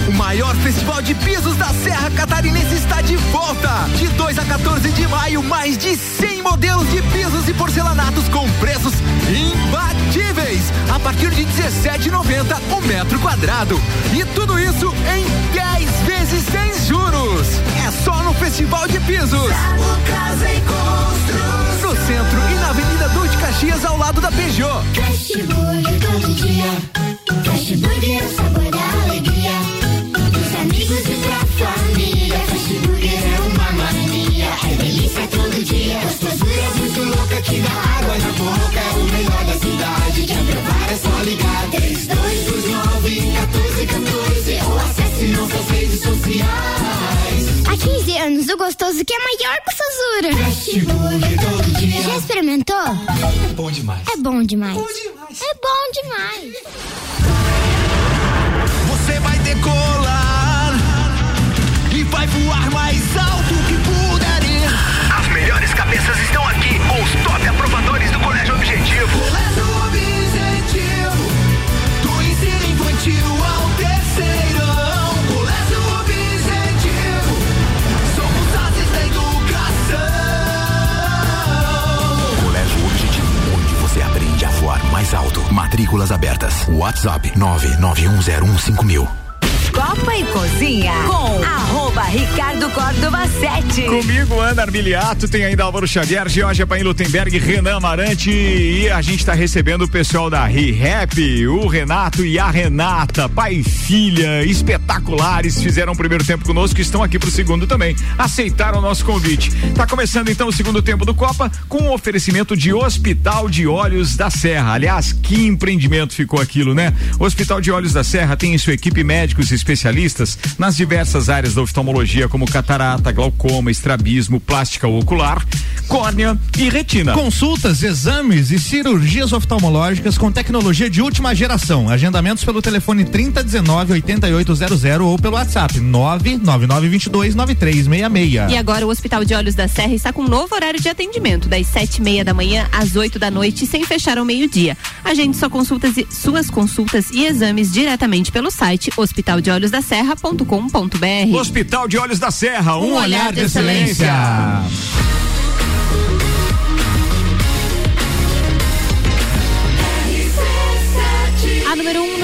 O maior festival de pisos da Serra Catarinense está de volta. De 2 a 14 de maio, mais de 100 modelos de pisos e porcelanatos com preços imbatíveis. A partir de 17,90 o metro quadrado. E tudo isso em 10 vezes sem juros. É só no Festival de Pisos. No centro e na Avenida Duque Caxias, ao lado da Peugeot. Fast Burger todo dia. Fast Burger é o sabor que dá água na boca. É o melhor da cidade. Quer provar é só ligar. 3229 1414 ou acesse nossas redes sociais. Há 15 anos, o gostoso que é maior que o Sazura. Fast Burger todo dia. Já experimentou? É bom demais. É bom demais. É bom demais. Você vai decolar e vai voar mais alto que cabeças estão aqui com os top aprovadores do Colégio Objetivo. Colégio Objetivo, do ensino infantil ao terceirão. Colégio Objetivo, somos ases da educação. Colégio Objetivo, onde você aprende a voar mais alto. Matrículas abertas. WhatsApp 991015000. Copa e Cozinha com arroba Ricardo Córdova 7. Comigo, Ana Armiliato, tem ainda Álvaro Xavier, Georgia Paim Lutemberg, Renan Amarante e a gente está recebendo o pessoal da ReHap, o Renato e a Renata, pai e filha, espetaculares, fizeram o primeiro tempo conosco e estão aqui pro segundo também. Aceitaram o nosso convite. Tá começando então o segundo tempo do Copa com o oferecimento de Hospital de Olhos da Serra. Aliás, que empreendimento ficou aquilo, né? O Hospital de Olhos da Serra tem em sua equipe médicos e especialistas nas diversas áreas da oftalmologia, como catarata, glaucoma, estrabismo, plástica ocular, córnea e retina. Consultas, exames e cirurgias oftalmológicas com tecnologia de última geração. Agendamentos pelo telefone 3019 8800 ou pelo WhatsApp 99922 9366. E agora o Hospital de Olhos da Serra está com um novo horário de atendimento, das sete e meia da manhã às 8 da noite, sem fechar ao meio-dia. Agende sua consultas e, suas consultas e exames diretamente pelo site hospitaldeolhosdaserra.com.br. Hospital de Olhos da Serra, um, Um olhar, olhar de de excelência. A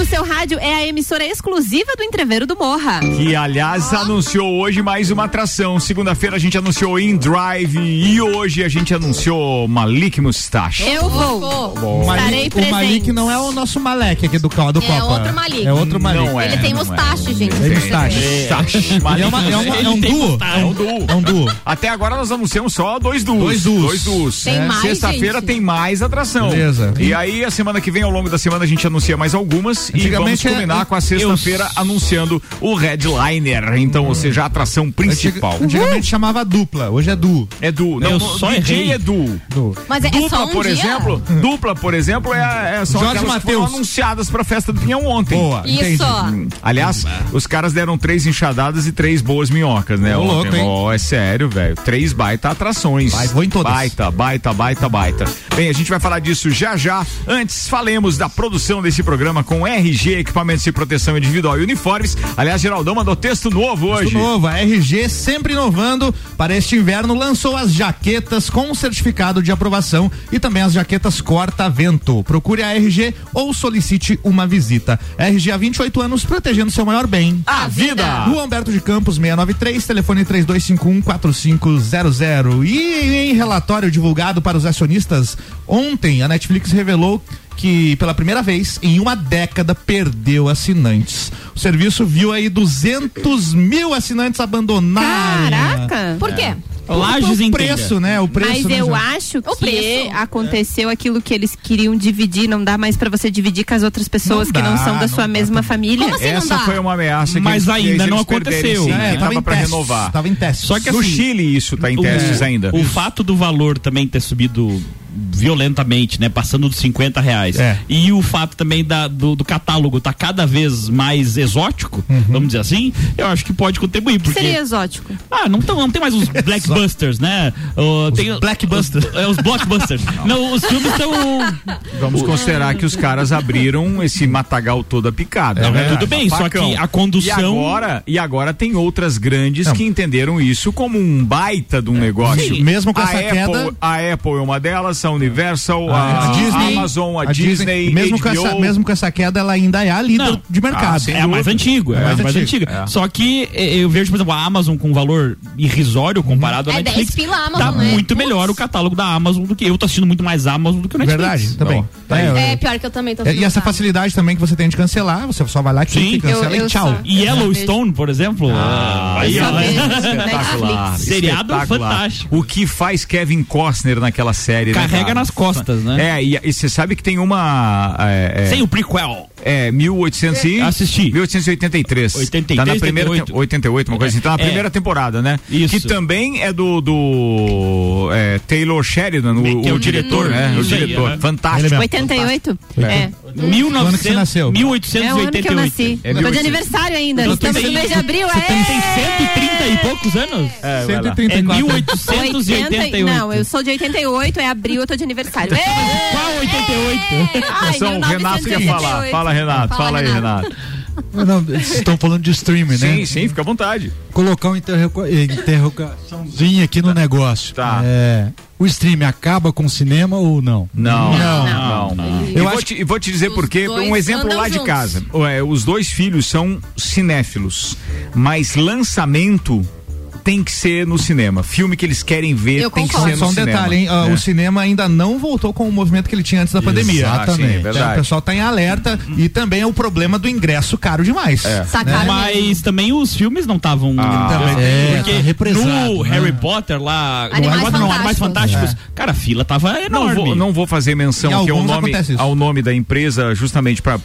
seu rádio é a emissora exclusiva do Entreveiro do Morra. Que, aliás, anunciou hoje mais uma atração. Segunda-feira a gente anunciou In Drive e hoje a gente anunciou Malik Mustache. Eu vou. O Malik, o Malik não é o nosso Malek aqui do, do É Copa. outro Malik. É outro Malik. Não é, Ele tem não mustache, gente. Tem mustache. É, uma, é, uma- é um duo. É um duo. É um duo. Até agora nós anunciamos só dois duos. Dois duos. Dois duos. Tem mais, Sexta-feira tem mais atração. Beleza. E aí, a semana que vem, ao longo da semana, a gente anuncia mais algumas e vamos Antigamente é- combinar com a sexta-feira anunciando o Headliner. Então, ou seja, a atração principal. Antiga- Antigamente chamava dupla, hoje é duo. É du. Não, Eu só DJ errei. é du. Mas é, é dupla, só um por dia? exemplo, dupla, por exemplo, é, é são Jorge aquelas que foram Mateus. anunciadas pra festa do Pinhão ontem. Boa. Isso. Hum, Aliás, os caras deram três enxadadas e três boas minhocas, né? Ô, louco, hein? Ó, é sério, velho. Três baita atrações. Vai, vou em todas. Baita, baita, baita, baita. Bem, a gente vai falar disso já já. Antes, falemos da produção desse programa com RG, equipamentos de proteção individual e uniformes. Aliás, Geraldão mandou texto novo hoje. Texto novo, a RG sempre inovando para este inverno lançou as jaquetas com certificado de aprovação e também as jaquetas corta-vento. Procure a RG ou solicite uma visita. RG há 28 anos protegendo seu maior bem. A vida! Rua Humberto de Campos 693, telefone 3251 4500. E em relatório divulgado para os acionistas ontem, a Netflix revelou que pela primeira vez em uma década perdeu assinantes. O serviço viu aí 200 mil assinantes abandonarem. Caraca! Por quê? Lages o preço, né? O preço. Mas né, eu Ju? acho que preço. aconteceu aquilo que eles queriam dividir, não dá mais pra você dividir com as outras pessoas Não que não dá, são da não sua dá mesma família. Como assim não Essa dá? foi uma ameaça que Mas eles- ainda eles não aconteceu. Sim, É, é, tava tava em para testes, renovar. Tava em teste. Só que No assim, Chile isso tá em testes o, ainda. O fato do valor também ter subido violentamente, né? Passando dos 50 reais. É. E o fato também da, do, do catálogo tá cada vez mais exótico, vamos dizer assim, eu acho que pode contribuir. Porque, seria exótico? ah, não, tão, não tem mais os blackbusters, né? Uh, tem blackbusters. Os, é, os blockbusters. não, os filmes estão. Vamos considerar que os caras abriram esse matagal todo a picada. Não, né? tudo bem, só que a condução- E agora, e agora tem outras grandes Não. que entenderam isso como um baita de um negócio. Sim. Mesmo com a essa Apple, queda- A Apple é uma delas, a Universal, a, A Disney, Amazon, a, Disney, mesmo, com essa, mesmo com essa queda, ela ainda é a líder Não. de mercado. Ah, É a mais antigo, é, É a mais mais antigo. antiga. É. Só que eh, eu vejo, por exemplo, a Amazon com um valor irrisório comparado à É 10 Netflix. pila a Amazon, tá né? muito Putz. melhor o catálogo da Amazon do que eu tô assistindo muito mais Amazon do que o Netflix. Verdade, também. Tá aí. É, É, pior que eu também tô é, e essa facilidade também que você tem de cancelar, você só vai lá, clica Sim. e cancela Eu- eu e tchau. só- E Yellowstone, por exemplo. Ah, aí, só vejo Espetacular. Seriado fantástico. O que faz Kevin Costner naquela série, né, Carrega nas costas, né? É, e e você sabe que tem uma. É, é, Sem o prequel. É, 1800 e... Assisti. 1883. 83, Tá na primeira 88. te- 88, uma coisa assim. Tá na É. primeira temporada, né? Isso. Que também é do, do é, Taylor Sheridan, o, Que é o diretor, né? O isso aí, diretor. aham. Fantástico. Ele mesmo. 88? É. É. 1900, ano que você nasceu? É o ano que eu 1888. nasci. É Tô de 1800. aniversário ainda. Então, Estamos tem- no mês de abril, Você tem, é. tem 130 e poucos anos? É, vai lá. É 134. 1888. Não, eu sou de 88, é abril, eu tô de aniversário. Qual 88? Ai, Atenção, o Renato quer 1988. falar. Fala, Renato. Fala, Fala, aí, Renato. Não, estão falando de streaming, né? Sim, sim, fica à vontade. Colocar uma interroga- interrogaçãozinha aqui no negócio. Tá. É, o streaming acaba com o cinema ou não? Não, Não, não. Eu Eu vou acho te, e vou te dizer Os por quê. dois Um exemplo lá de juntos. casa. É, os dois filhos são cinéfilos, mas lançamento tem que ser no cinema. Filme que eles querem ver Eu tem que concordo. ser Só no um cinema. detalhe, hein? Ah, É. O cinema ainda não voltou com o movimento que ele tinha antes da pandemia. Exatamente. Então, verdade. o pessoal tá em alerta e também é o problema do ingresso caro demais. É. Tá caro Mas também os filmes não estavam. Ah. É, porque tá represado, no né? Harry Potter lá. Animais Harry Potter, não, Animais Fantásticos. Fantásticos. Cara, a fila tava Não enorme. vou, não vou fazer menção ao nome, ao nome da empresa, justamente para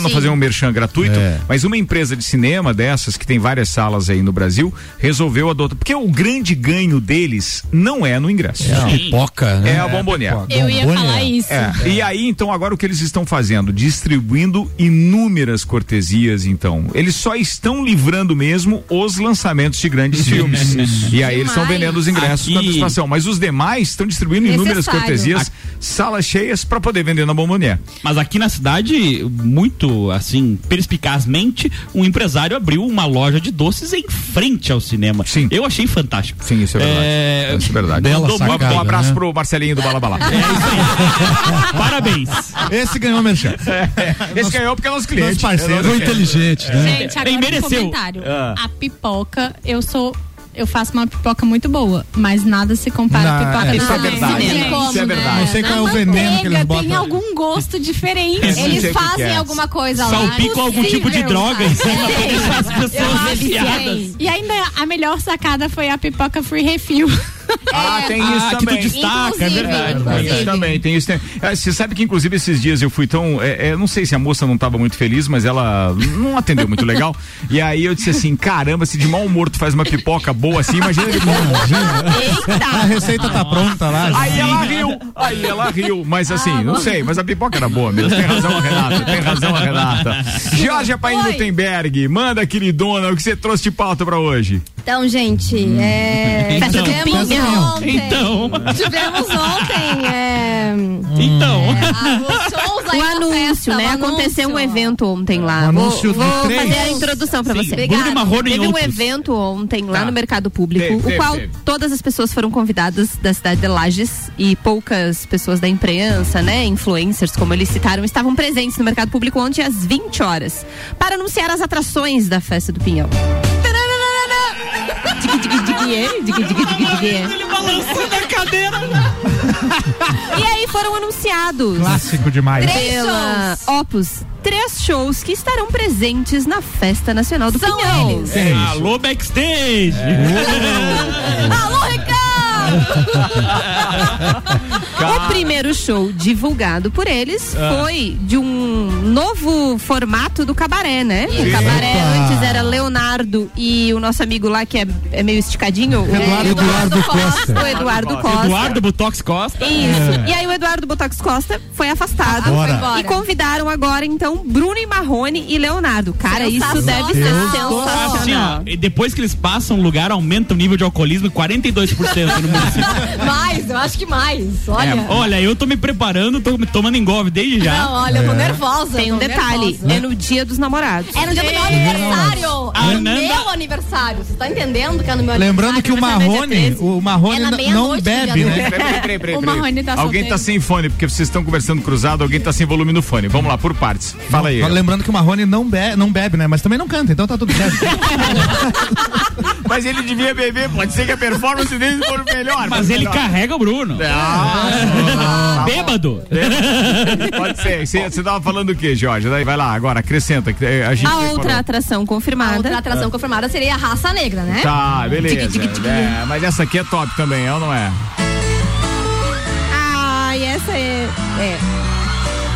não Sim. fazer um merchan gratuito, É. mas uma empresa de cinema dessas, que tem várias salas aí no Brasil, resolveu adotar. Porque o grande ganho deles não é no ingresso. É a pipoca, né? É a bombonier. Eu ia falar isso. É. E aí, então, agora o que eles estão fazendo? Distribuindo inúmeras cortesias, então. Eles só estão livrando mesmo os lançamentos de grandes filmes. E aí eles estão vendendo os ingressos Aqui- com antecipação. Mas os demais estão distribuindo inúmeras Necessário. cortesias, salas cheias para poder vender na bombonier. Mas aqui na cidade, muito assim, perspicazmente, um empresário abriu uma loja de doces em frente ao cinema. Sim. Eu achei fantástico. Sim, isso é verdade. É, Isso é verdade. Bela um- sacada, um abraço né? pro Marcelinho do Balabalá. Parabéns. Esse ganhou merchan. Esse ganhou porque é nosso cliente. Nosso parceiro. É inteligente, né? Gente, Bem agora um mereceu. comentário. Ah. A pipoca, eu sou. Eu faço uma pipoca muito boa, mas nada se compara à Não, pipoca é, isso é verdade. Não tem como, Isso é né? verdade. Não sei qual é o veneno que eles botam. tem algum gosto diferente. É, Eles fazem é. alguma coisa lá. Salpico algum tipo de droga em cima pra deixar as pessoas. E ainda a melhor sacada foi a pipoca free refill. Ah, tem Ah, isso que tu também. destaca, é Inclusive, verdade. Tem isso também, tem isso. Tem... É, Você sabe que, inclusive, esses dias eu fui tão. É, é, não sei se a moça não estava muito feliz, mas ela não atendeu muito legal. E aí eu disse assim: caramba, se de mau humor tu faz uma pipoca boa assim, imagina de bom humor. A receita tá pronta lá. Aí ela riu, aí ela riu. Mas assim, não sei, mas a pipoca era boa mesmo. Tem razão a Renata, tem razão a Renata. Jorge Apaim Oi. Gutenberg, manda, queridona, o que você trouxe de pauta pra hoje? Então, gente, é... Então. Ontem. Então. Tivemos ontem. É... Então. ah, os shows aí O anúncio, né? o Aconteceu um evento ontem lá. Um anúncio vou vou fazer a introdução pra Sim, você. Bruno Marrone Teve um outros. evento ontem lá Tá. no Mercado Público, Teve, o teve, qual teve. todas as pessoas foram convidadas da cidade de Lages e poucas pessoas da imprensa, né, influencers, como eles citaram, estavam presentes no Mercado Público ontem às 20 horas para anunciar as atrações da Festa do Pinhão. é, digui, digui, digui, digui, é. Ele balançando a cadeira. E aí foram anunciados Clássico demais. Três pela Opus três shows que estarão presentes na Festa Nacional do São Pinhão. eles. Alô, backstage. Alô, Ricardo! O primeiro show divulgado por eles Ah. foi de um novo formato do cabaré, né? O cabaré Opa. antes era Leonardo e o nosso amigo lá que é, é meio esticadinho. o Eduardo- Eduardo Costa. O Eduardo Costa. Eduardo Botox Costa. Isso. É. E aí o Eduardo Botox Costa foi afastado. Foi embora. E convidaram agora, então, Bruno e Marrone e Leonardo. Cara, isso deve ser Assim, sensacional. ó, e depois que eles passam o lugar, aumenta o nível de alcoolismo em 42% no município. Mais, eu acho que mais. Olha. É, olha, eu tô me preparando, tô me tomando engolve desde já. Não, olha, eu tô nervosa. Tem um detalhe, nervosa. é no dia dos namorados. É no dia do meu aniversário. É no meu aniversário. Você tá entendendo que é no meu Lembrando que o Marrone, o Marrone É não bebe, né? do- Peraí, peraí, peraí, O. Marrone tá Alguém tá sem fone, porque vocês estão conversando cruzado, alguém tá sem volume no fone. Vamos lá, por partes. Fala aí. Lembrando que o Marrone não, be não bebe, né? Mas também não canta, então tá tudo certo. Mas ele devia beber, pode ser que a performance dele for melhor. Mas ele melhor. carrega o Bruno. Ah, Bêbado. Pode ser. Você você tava falando o quê, Jorge? Daí vai lá, agora, acrescenta. que, eh, A, gente A outra atração confirmada. A outra atração confirmada seria a raça negra, né? Tá, beleza. Tique, tique, tique. É, mas essa aqui é top também, é ou não é? Ah, e essa é. É.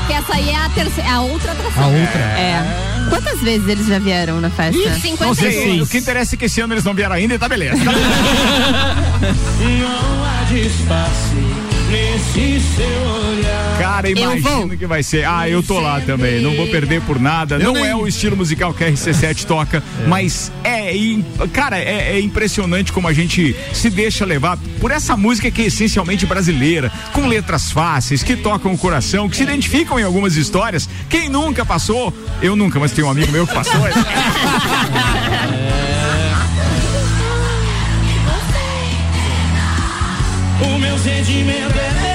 Que essa aí é a terceira, a outra atração. A outra. É. Quantas vezes eles já vieram na festa? Não sei, 56. o que interessa é que esse ano eles não vieram ainda e tá beleza. Tá Não Cara, imagino que vai ser. Ah, eu tô lá também. Não vou perder por nada. Eu não nem- é o estilo musical que a RC7 toca, mas é, cara, é, é impressionante como a gente se deixa levar por essa música que é essencialmente brasileira, com letras fáceis, que tocam o coração, que se identificam em algumas histórias. Quem nunca passou? Eu nunca, mas tem um amigo meu que passou. O meu sentimento é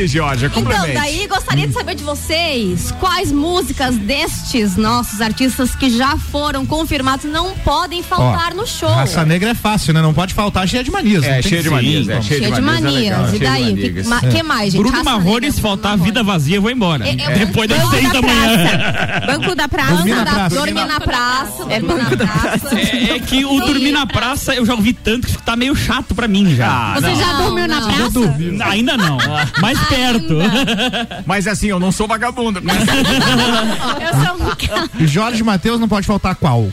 aí, Georgia, Então, complemente. daí gostaria de saber de vocês quais músicas destes nossos artistas que já foram confirmados não podem faltar Ó, no show. Raça negra é fácil, né? Não pode faltar cheia de manias. É, não tem cheia que de manias, é, Então. cheia Cheia de manias. E daí? O que, ma- que mais, gente? Bruno Marrone, se faltar Bruno vida vazia, eu vou embora. É, é, Depois das seis da da manhã. Banco da praça. Dormir na praça. Dormir na praça. É banco da praça. É, é que o dormir na praça eu já ouvi tanto que tá meio chato pra mim já. Você já Não, dormiu na praça? Ainda não, mais perto. Mas assim, eu não sou vagabundo. né? Eu sou um E Jorge Matheus não pode faltar qual?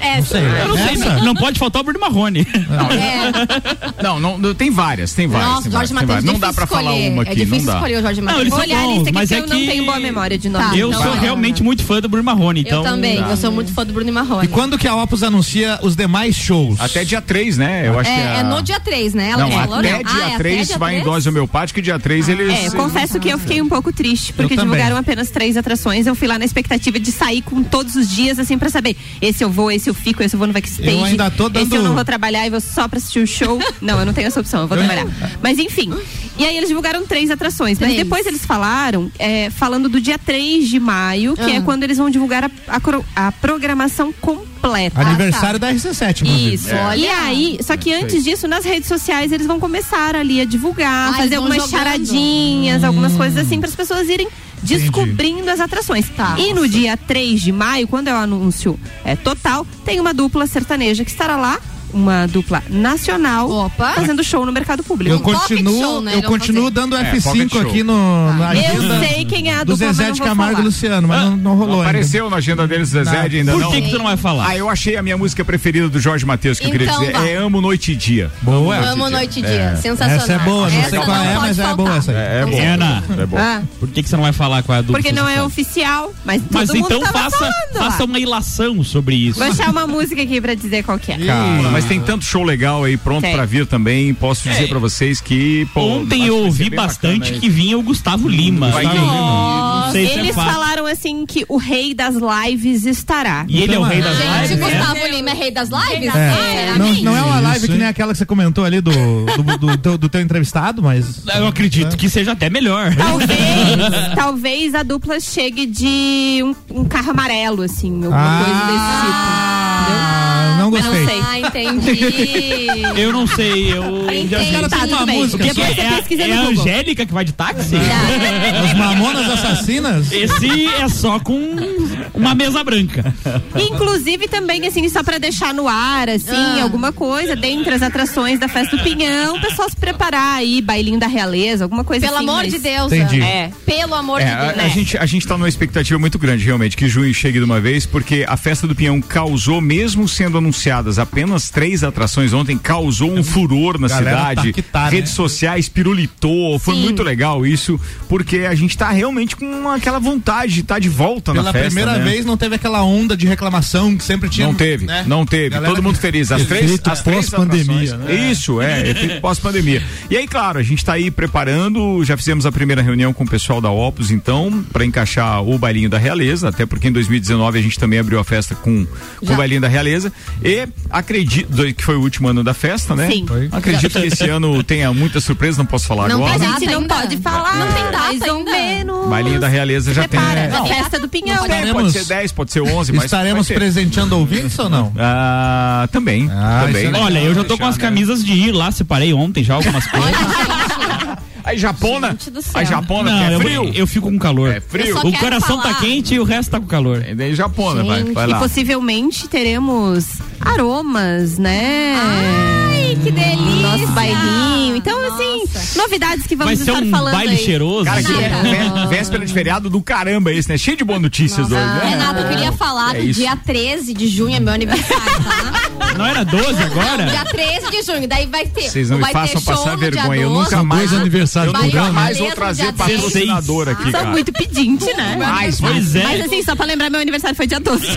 É, Não sei. Eu não sei, Essa? não pode faltar o Bruno Marrone. é. Não, não, não, tem várias, tem várias. Nossa, tem Jorge várias, tem Matheus. várias. Não dá pra falar escolher. uma É aqui, não difícil dá. escolher o Jorge Não, Matheus. Vou olhar a bons, lista aqui mas que é eu não que- tenho boa memória de nome. Tá, Eu sou é. realmente muito fã do Bruno Marrone, então. Eu também, eu sou muito fã do Bruno Marrone. E quando que a Opus anuncia os demais shows? Até dia 3, né? Eu acho que É, é. é no dia 3, né? Ela Não, falou, até né? dia Ah, é 3 até vai em 3? dose homeopática e dia 3 eles. É, eu confesso que eu fiquei um pouco triste, porque divulgaram apenas três atrações. Eu fui lá na expectativa de sair com todos os dias, assim, pra saber. Esse eu vou, esse eu fico, esse eu vou no backstage. Eu ainda tô Esse dando- eu não vou trabalhar e vou só pra assistir o show. não, eu não tenho essa opção, eu vou trabalhar. Mas enfim. E aí eles divulgaram três atrações. Mas Três. depois eles falaram, é, falando do dia 3 de maio, que Ah. é quando eles vão divulgar a, a a programação completa. Aniversário da RC7, inclusive. Isso. É. E aí, só que antes disso, nas redes sociais, eles vão começar ali a divulgar, Ah, fazer algumas jogando. charadinhas, algumas coisas assim, para as pessoas irem descobrindo as atrações. Tá. E no dia 3 de maio, quando é o anúncio é, total, tem uma dupla sertaneja que estará lá. Uma dupla nacional Opa. fazendo show no mercado público. Eu pocket continuo, show, né, eu continuo fazer. dando É, F5 pocket show. aqui no, na Eu agenda sei quem é a do dupla, mas Zezé de Camargo e. Luciano, mas não, não rolou Não ainda. apareceu na agenda deles, Zezé, Não. ainda Por não. que, que tu não vai falar? Ah, eu achei a minha música preferida do Jorge Matheus, que eu queria Então dizer. vai. É Amo Noite e Dia. Boa. Amo noite e dia. Sensacional. Essa é boa, não Essa sei qual é, mas é boa essa aí. É, é bom. Ana, É. Ah, por que, que você não vai falar com a dupla? porque não é oficial? mas, Mas todo então faça, uma ilação sobre isso. Vou achar uma música aqui pra dizer qual que é. Cara, mas tem tanto show legal aí pronto pra vir também. Posso dizer É. pra vocês que. pô, Ontem eu ouvi bastante bacana que vinha o Gustavo Lima. Vai Gustavo. Lima. Não sei se é Eles fato. falaram assim que o rei das lives estará. E ele é o rei das Gente, lives, né? Gustavo Lima é rei das lives? É, não, não é uma live que nem aquela que você comentou ali do, do, do, teu, do teu entrevistado, mas. Eu acredito que seja até melhor. Talvez, talvez a dupla chegue de um, um carro amarelo, assim, alguma coisa desse tipo. Ah, Mas gostei. não sei. Ah, entendi. Eu não sei, eu. Entendi. já- Tá, bem. Que que Depois você é? É, pesquisa a- no é a Google. Angélica que vai de táxi? Os Mamonas Assassinas? Esse é só com uma mesa branca. Inclusive também, assim, só pra deixar no ar, assim, Ah. alguma coisa, dentre as atrações da festa do Pinhão, o pessoal se preparar aí, bailinho da realeza, alguma coisa Pelo assim. amor mas- de Deus. Entendi. É. Pelo amor É, de a, Deus. a gente, a gente tá numa expectativa muito grande, realmente, que junho chegue de uma vez, porque a festa do Pinhão causou, mesmo sendo anunciadas apenas três atrações ontem, causou um furor na Galera cidade. tá que tá, né? redes sociais pirulitou. Foi Sim. muito legal isso, porque a gente tá realmente com aquela vontade de estar de volta Pela na festa. primeira né? vez não teve aquela onda de reclamação que sempre tinha. Não teve, né? não teve. Galera Todo mundo feliz. As três, Efeito as três pós-pandemia, atrações. né? Isso, é, efeito pós-pandemia. E aí, claro, a gente tá aí preparando, já fizemos a primeira reunião com o pessoal da Opus, então, para encaixar o bailinho da Realeza, até porque em 2019 a gente também abriu a festa com, com o bailinho da Realeza. E acredito que foi o último ano da festa, né? Sim. Foi. Acredito que esse ano tenha muita surpresa, não posso falar Não agora. tem A gente não ainda. pode falar, Não tem data mais ou ainda. menos. Bailinho da Realeza já tem. Prepara, É. a festa do Pinhão. Não tem, pode ser 10, pode ser 11, mas Estaremos presenteando ouvintes ou não? Ah, também. também. isso é Olha, eu já tô com as né? camisas de ir lá, separei ontem já algumas coisas. Aí Japona, Gente do céu. a Japona Não, que é eu, frio. eu fico com calor. É frio. O coração falar. tá quente e o resto tá com calor. E daí Japona, vai, vai E possivelmente teremos aromas, né? Ai, que delícia. Nosso bailinho. Então, assim, novidades que vamos Vai ser estar um falando baile aí. cheiroso. Cara, que vé- véspera de feriado do caramba esse, né? Cheio de boas notícias hoje, né? Renato, eu queria falar É do isso. dia 13 de junho, é meu aniversário, tá? Não era 12 agora? Dia 13 de junho, daí vai ter. Vocês não me façam passar vergonha. Eu 12, nunca mais. dois aniversários eu por nunca mais vou trazer patrocinador aqui, cara. muito pedinte, né? Mais, Pois é. Mas assim, só pra lembrar, meu aniversário foi dia 12.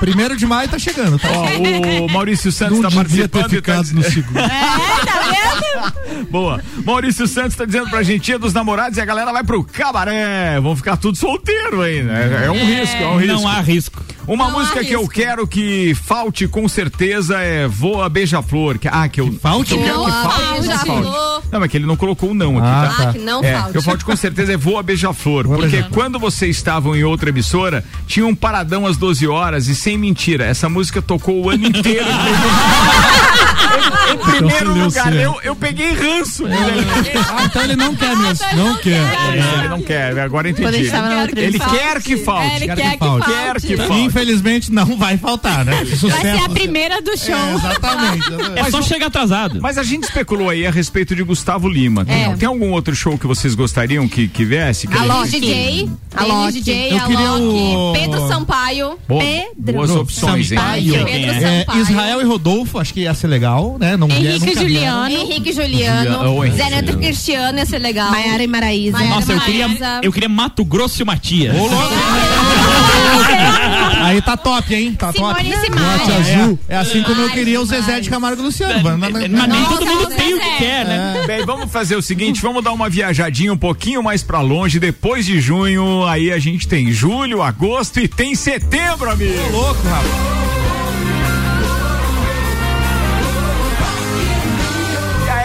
Primeiro de maio tá chegando, tá? Ó, o Maurício Santos Não tá ter participando. e tá ficado no segundo. Boa. Maurício Santos tá dizendo pra gente, dia dos namorados e a galera vai pro cabaré. Vão ficar tudo solteiro aí, né? É um risco, é um risco. Não há risco. Uma Não música que eu quero que falte com certeza é Voa Beija-Flor. Que, ah, que eu. falte? Que eu quero que falte. que Beija-Flor. Não, mas que ele não colocou o não aqui, Ah, tá? Ah, que não É, falte. eu falte com certeza é Voa Beija-Flor. Porque quando vocês estavam em outra emissora, tinha um paradão às 12 horas e sem mentira, essa música tocou o ano inteiro. em, em primeiro Então, lugar, eu, eu peguei ranço. né? Ah, então ele não quer mesmo. Não quer. Ele não quer, agora entendi. Ele quer que falte. É, ele Quer quer que que falte. falte. Quer que falte. Infelizmente não vai faltar, né? Sucesso. Vai ser a primeira do show. É, exatamente. É só chegar atrasado. Mas a gente especulou aí a respeito de Gustavo Lima. Tem, É. tem algum outro show que vocês gostariam que, que viesse? Que a Alô, gente- DJ. Alô, Alô, DJ, Eu queria Alok, o- Pedro Sampaio. Boa- Pedro boas opções? Sampaio. Pedro é? É, Sampaio. Israel e Rodolfo, acho que ia ser legal, né? Não ia- Henrique nunca Juliano. Henrique Juliano, Henrique Zé Neto e. Cristiano ia ser legal. Maiara e Maraísa. Maiara Nossa, eu queria, eu queria Mato Grosso e Matias. Ô, louco. Aí tá top, hein? Tá top. Simone. Norte Azul. É assim como eu queria o Zezé de Camargo Luciano. Mas- nem todo mundo tem o que quer, né? Bem, vamos fazer o seguinte, vamos dar uma viajadinha um pouquinho mais pra longe, depois de junho, aí a gente tem julho, agosto e tem setembro, amigo. louco, rapaz.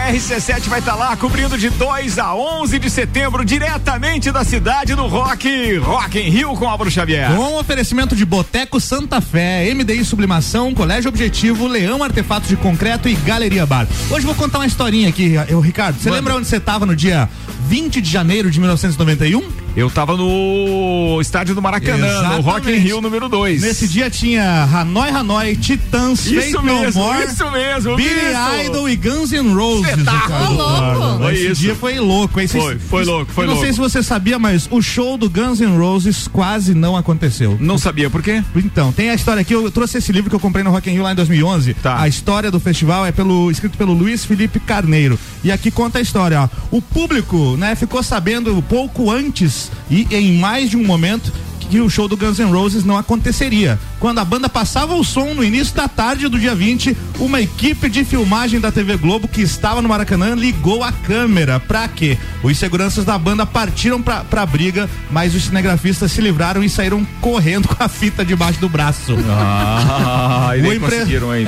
A RC7 vai estar lá cobrindo de 2 a 11 de setembro, diretamente da cidade do rock, Rock em Rio com Álvaro Xavier. Com oferecimento de Boteco Santa Fé, MDI Sublimação, Colégio Objetivo, Leão Artefatos de Concreto e Galeria Bar. Hoje vou contar uma historinha aqui, eu, Ricardo. Você lembra onde você estava no dia 20 de janeiro de 1991? Eu tava no estádio do Maracanã, no Exatamente. Rock in Rio número 2. Nesse dia tinha Hanoi Hanoi, Titãs, Isso Faith mesmo, No More, isso mesmo, Billy isso. Idol e Guns N' Roses. Espetáculo. cara. Ô, louco. Foi Esse isso. dia foi louco. Foi, foi louco, foi Eu não sei louco. se você sabia, mas o show do Guns N' Roses quase não aconteceu. Não sabia por quê? Então, tem a história aqui, eu trouxe esse livro que eu comprei no Rock in Rio lá em 2011. Tá. A história do festival é pelo escrito pelo Luiz Felipe Carneiro. E aqui conta a história, ó. O público, né, ficou sabendo pouco antes e em mais de um momento que o show do Guns N' Roses não aconteceria. Quando a banda passava o som no início da tarde do dia 20, uma equipe de filmagem da TV Globo que estava no Maracanã ligou a câmera. Pra quê? Os seguranças da banda partiram pra, pra briga, mas os cinegrafistas se livraram e saíram correndo com a fita debaixo do braço. Ah, e O, empre-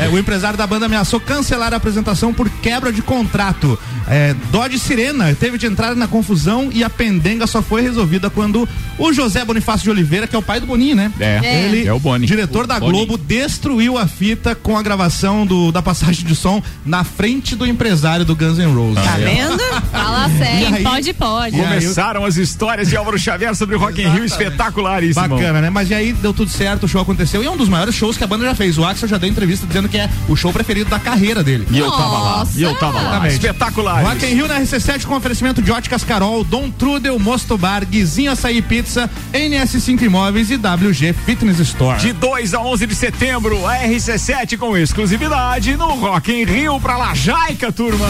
é, o empresário da banda ameaçou cancelar a apresentação por quebra de contrato. É, Dodge Sirena teve de entrar na confusão e a pendenga só foi resolvida quando o José Bonifácio de Oliveira Oliveira, que é o pai do Boninho, né? É, é. ele, é o Boni. diretor da Boni. Globo, destruiu a fita com a gravação do, da passagem de som na frente do empresário do Guns N' Roses. Tá vendo? Fala sério. aí- pode, pode. Começaram as histórias de Álvaro Xavier sobre o Rock in Rio espetaculares, Bacana, né? Mas e aí deu tudo certo, o show aconteceu. E é um dos maiores shows que a banda já fez. O Axel já deu entrevista dizendo que é o show preferido da carreira dele. E eu tava lá, e eu tava lá. Espetaculares. Rock in Rio na RC7 com oferecimento de Óticas Carol, Dom Trudel, Mosto Bar, Guizinho Açaí Pizza, NS5 Imóveis e WG Fitness Store. De 2 a 11 de setembro, a RC7 com exclusividade no Rock in Rio pra Lajaica, turma.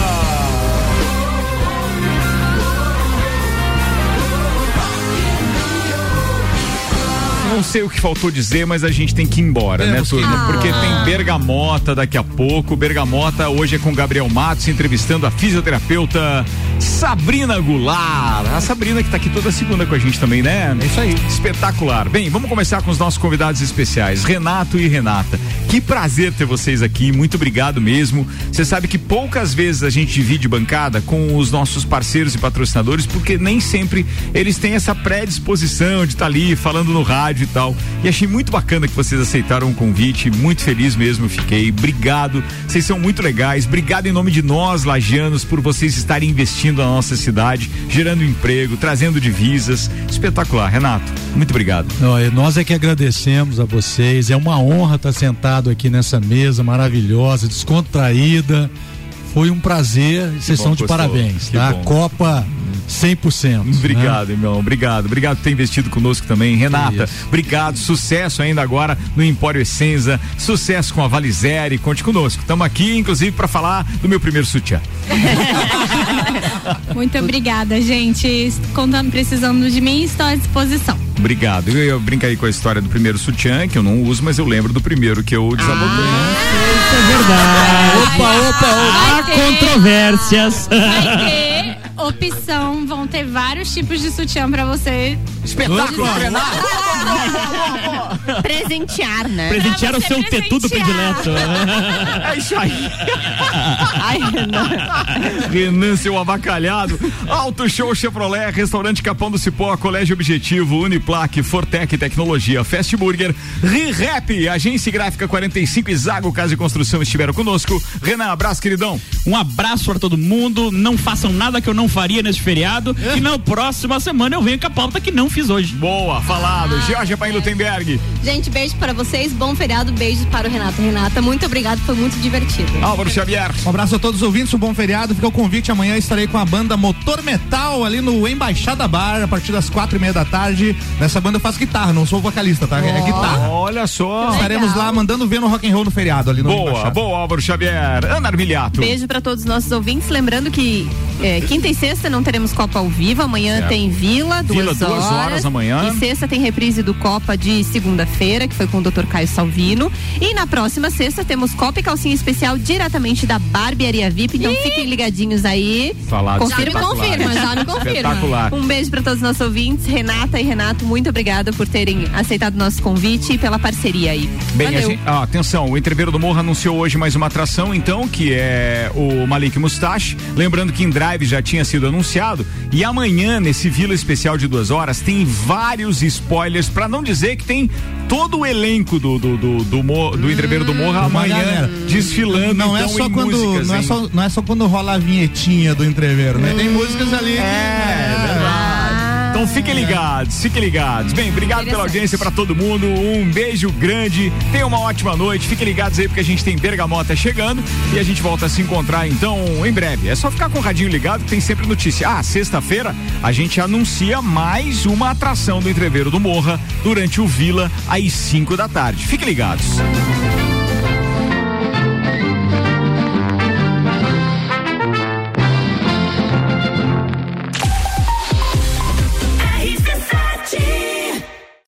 Não sei o que faltou dizer, mas a gente tem que ir embora, né, Temos turma? Porque tem Bergamota daqui a pouco. Bergamota hoje é com Gabriel Matos entrevistando a fisioterapeuta Sabrina Goulart. A Sabrina que tá aqui toda segunda com a gente também, né? É isso aí. Espetacular. Bem, vamos começar com os nossos convidados especiais, Renato e Renata. Que prazer ter vocês aqui, muito obrigado mesmo. Você sabe que poucas vezes a gente divide bancada com os nossos parceiros e patrocinadores, porque nem sempre eles têm essa predisposição de estar ali falando no rádio e tal. E achei muito bacana que vocês aceitaram o convite, muito feliz mesmo fiquei. Obrigado, vocês são muito legais. Obrigado em nome de nós, lagianos, por vocês estarem investindo na nossa cidade, gerando emprego, trazendo divisas. Espetacular, Renato. Muito obrigado. E nós é que agradecemos a vocês. É uma honra estar sentado aqui nessa mesa maravilhosa, descontraída. Foi um prazer. Vocês estão de parabéns, Que tá? bom. Copa 100%. Obrigado, irmão. Obrigado. Obrigado por ter investido conosco também. Renata, obrigado. Sucesso ainda agora no Empório Essenza. Sucesso com a Valizere. Conte conosco. Estamos aqui, inclusive, para falar do meu primeiro sutiã. Muito obrigada, gente. Contando, precisando de mim, estou à disposição. Obrigado. Eu, eu brinco aí com a história do primeiro sutiã, que eu não uso, mas eu lembro do primeiro que eu desabotei. É verdade. Opa, opa, opa. Há controvérsias. Vai ter opção, vão ter vários tipos de sutiã pra você. Espetáculo, Presentear, né? Presentear o seu tetudo predileto. É isso aí. Ai, Renan. Renan, seu avacalhado. Auto Show Chevrolet, Restaurante Capão do Cipó, Colégio Objetivo, Uniplaque, Fortec Tecnologia, Fast Burger, ReRap, Agência Gráfica 45 e Zago Casa e Construção estiveram conosco. Renan, abraço, queridão. Um abraço para todo mundo. Não façam nada que eu não faria nesse feriado. E na próxima semana eu venho com a pauta que não fiz hoje. Boa, falado. Georgia Paim Lutemberg. Gente, beijo para vocês, bom feriado, beijo para o Renato. Renata, muito obrigado, foi muito divertido. Álvaro Xavier. Um abraço a todos os ouvintes, um bom feriado. Fica o convite. Amanhã estarei com a banda Motor Metal ali no Embaixada Bar, a partir das quatro e meia da tarde. Nessa banda eu faço guitarra, não sou vocalista, tá? É guitarra. Olha só. Estaremos lá mandando ver no rock and roll no feriado ali no Boa, Embaixada. boa, Álvaro Xavier. Ana Armiliato. Beijo para todos os nossos ouvintes. Lembrando que é, quinta e sexta não teremos Copa ao vivo. Amanhã Certo. tem Vila, duas, Vila, duas horas amanhã. E sexta tem reprise do Copa de segunda-feira, que foi com o Dr. Caio Salvino. E na próxima sexta temos Copa e calcinha especial diretamente da Barbearia VIP. Então fiquem ligadinhos aí. Falado. Confirma, Já me confirma, já me confirma. Espetacular. Um beijo para todos os nossos ouvintes. Renata e Renato, muito obrigada por terem aceitado o nosso convite e pela parceria aí. Bem, gente- ah, atenção, o Entreveiro do Morro anunciou hoje mais uma atração, então, que é o Malik Mustache. Lembrando que em Drive já tinha sido anunciado. E amanhã, nesse Vila Especial de duas horas, tem vários spoilers, pra não dizer que tem todo o elenco do, do, do, do, Mo- do Entreveiro do Morro amanhã galera. desfilando. Não é então, só em quando músicas, não é só, não é só quando rola a vinhetinha do entreveiro, né? Tem músicas ali. que- É, verdade. Então fiquem ligados, fiquem ligados. Bem, obrigado pela audiência pra todo mundo. Um beijo grande. Tenha uma ótima noite. Fiquem ligados aí porque a gente tem Bergamota chegando e a gente volta a se encontrar então em breve. É só ficar com o radinho ligado que tem sempre notícia. Ah, sexta-feira a gente anuncia mais uma atração do Entreveiro do Morra durante o Vila às 5 da tarde. Fiquem ligados.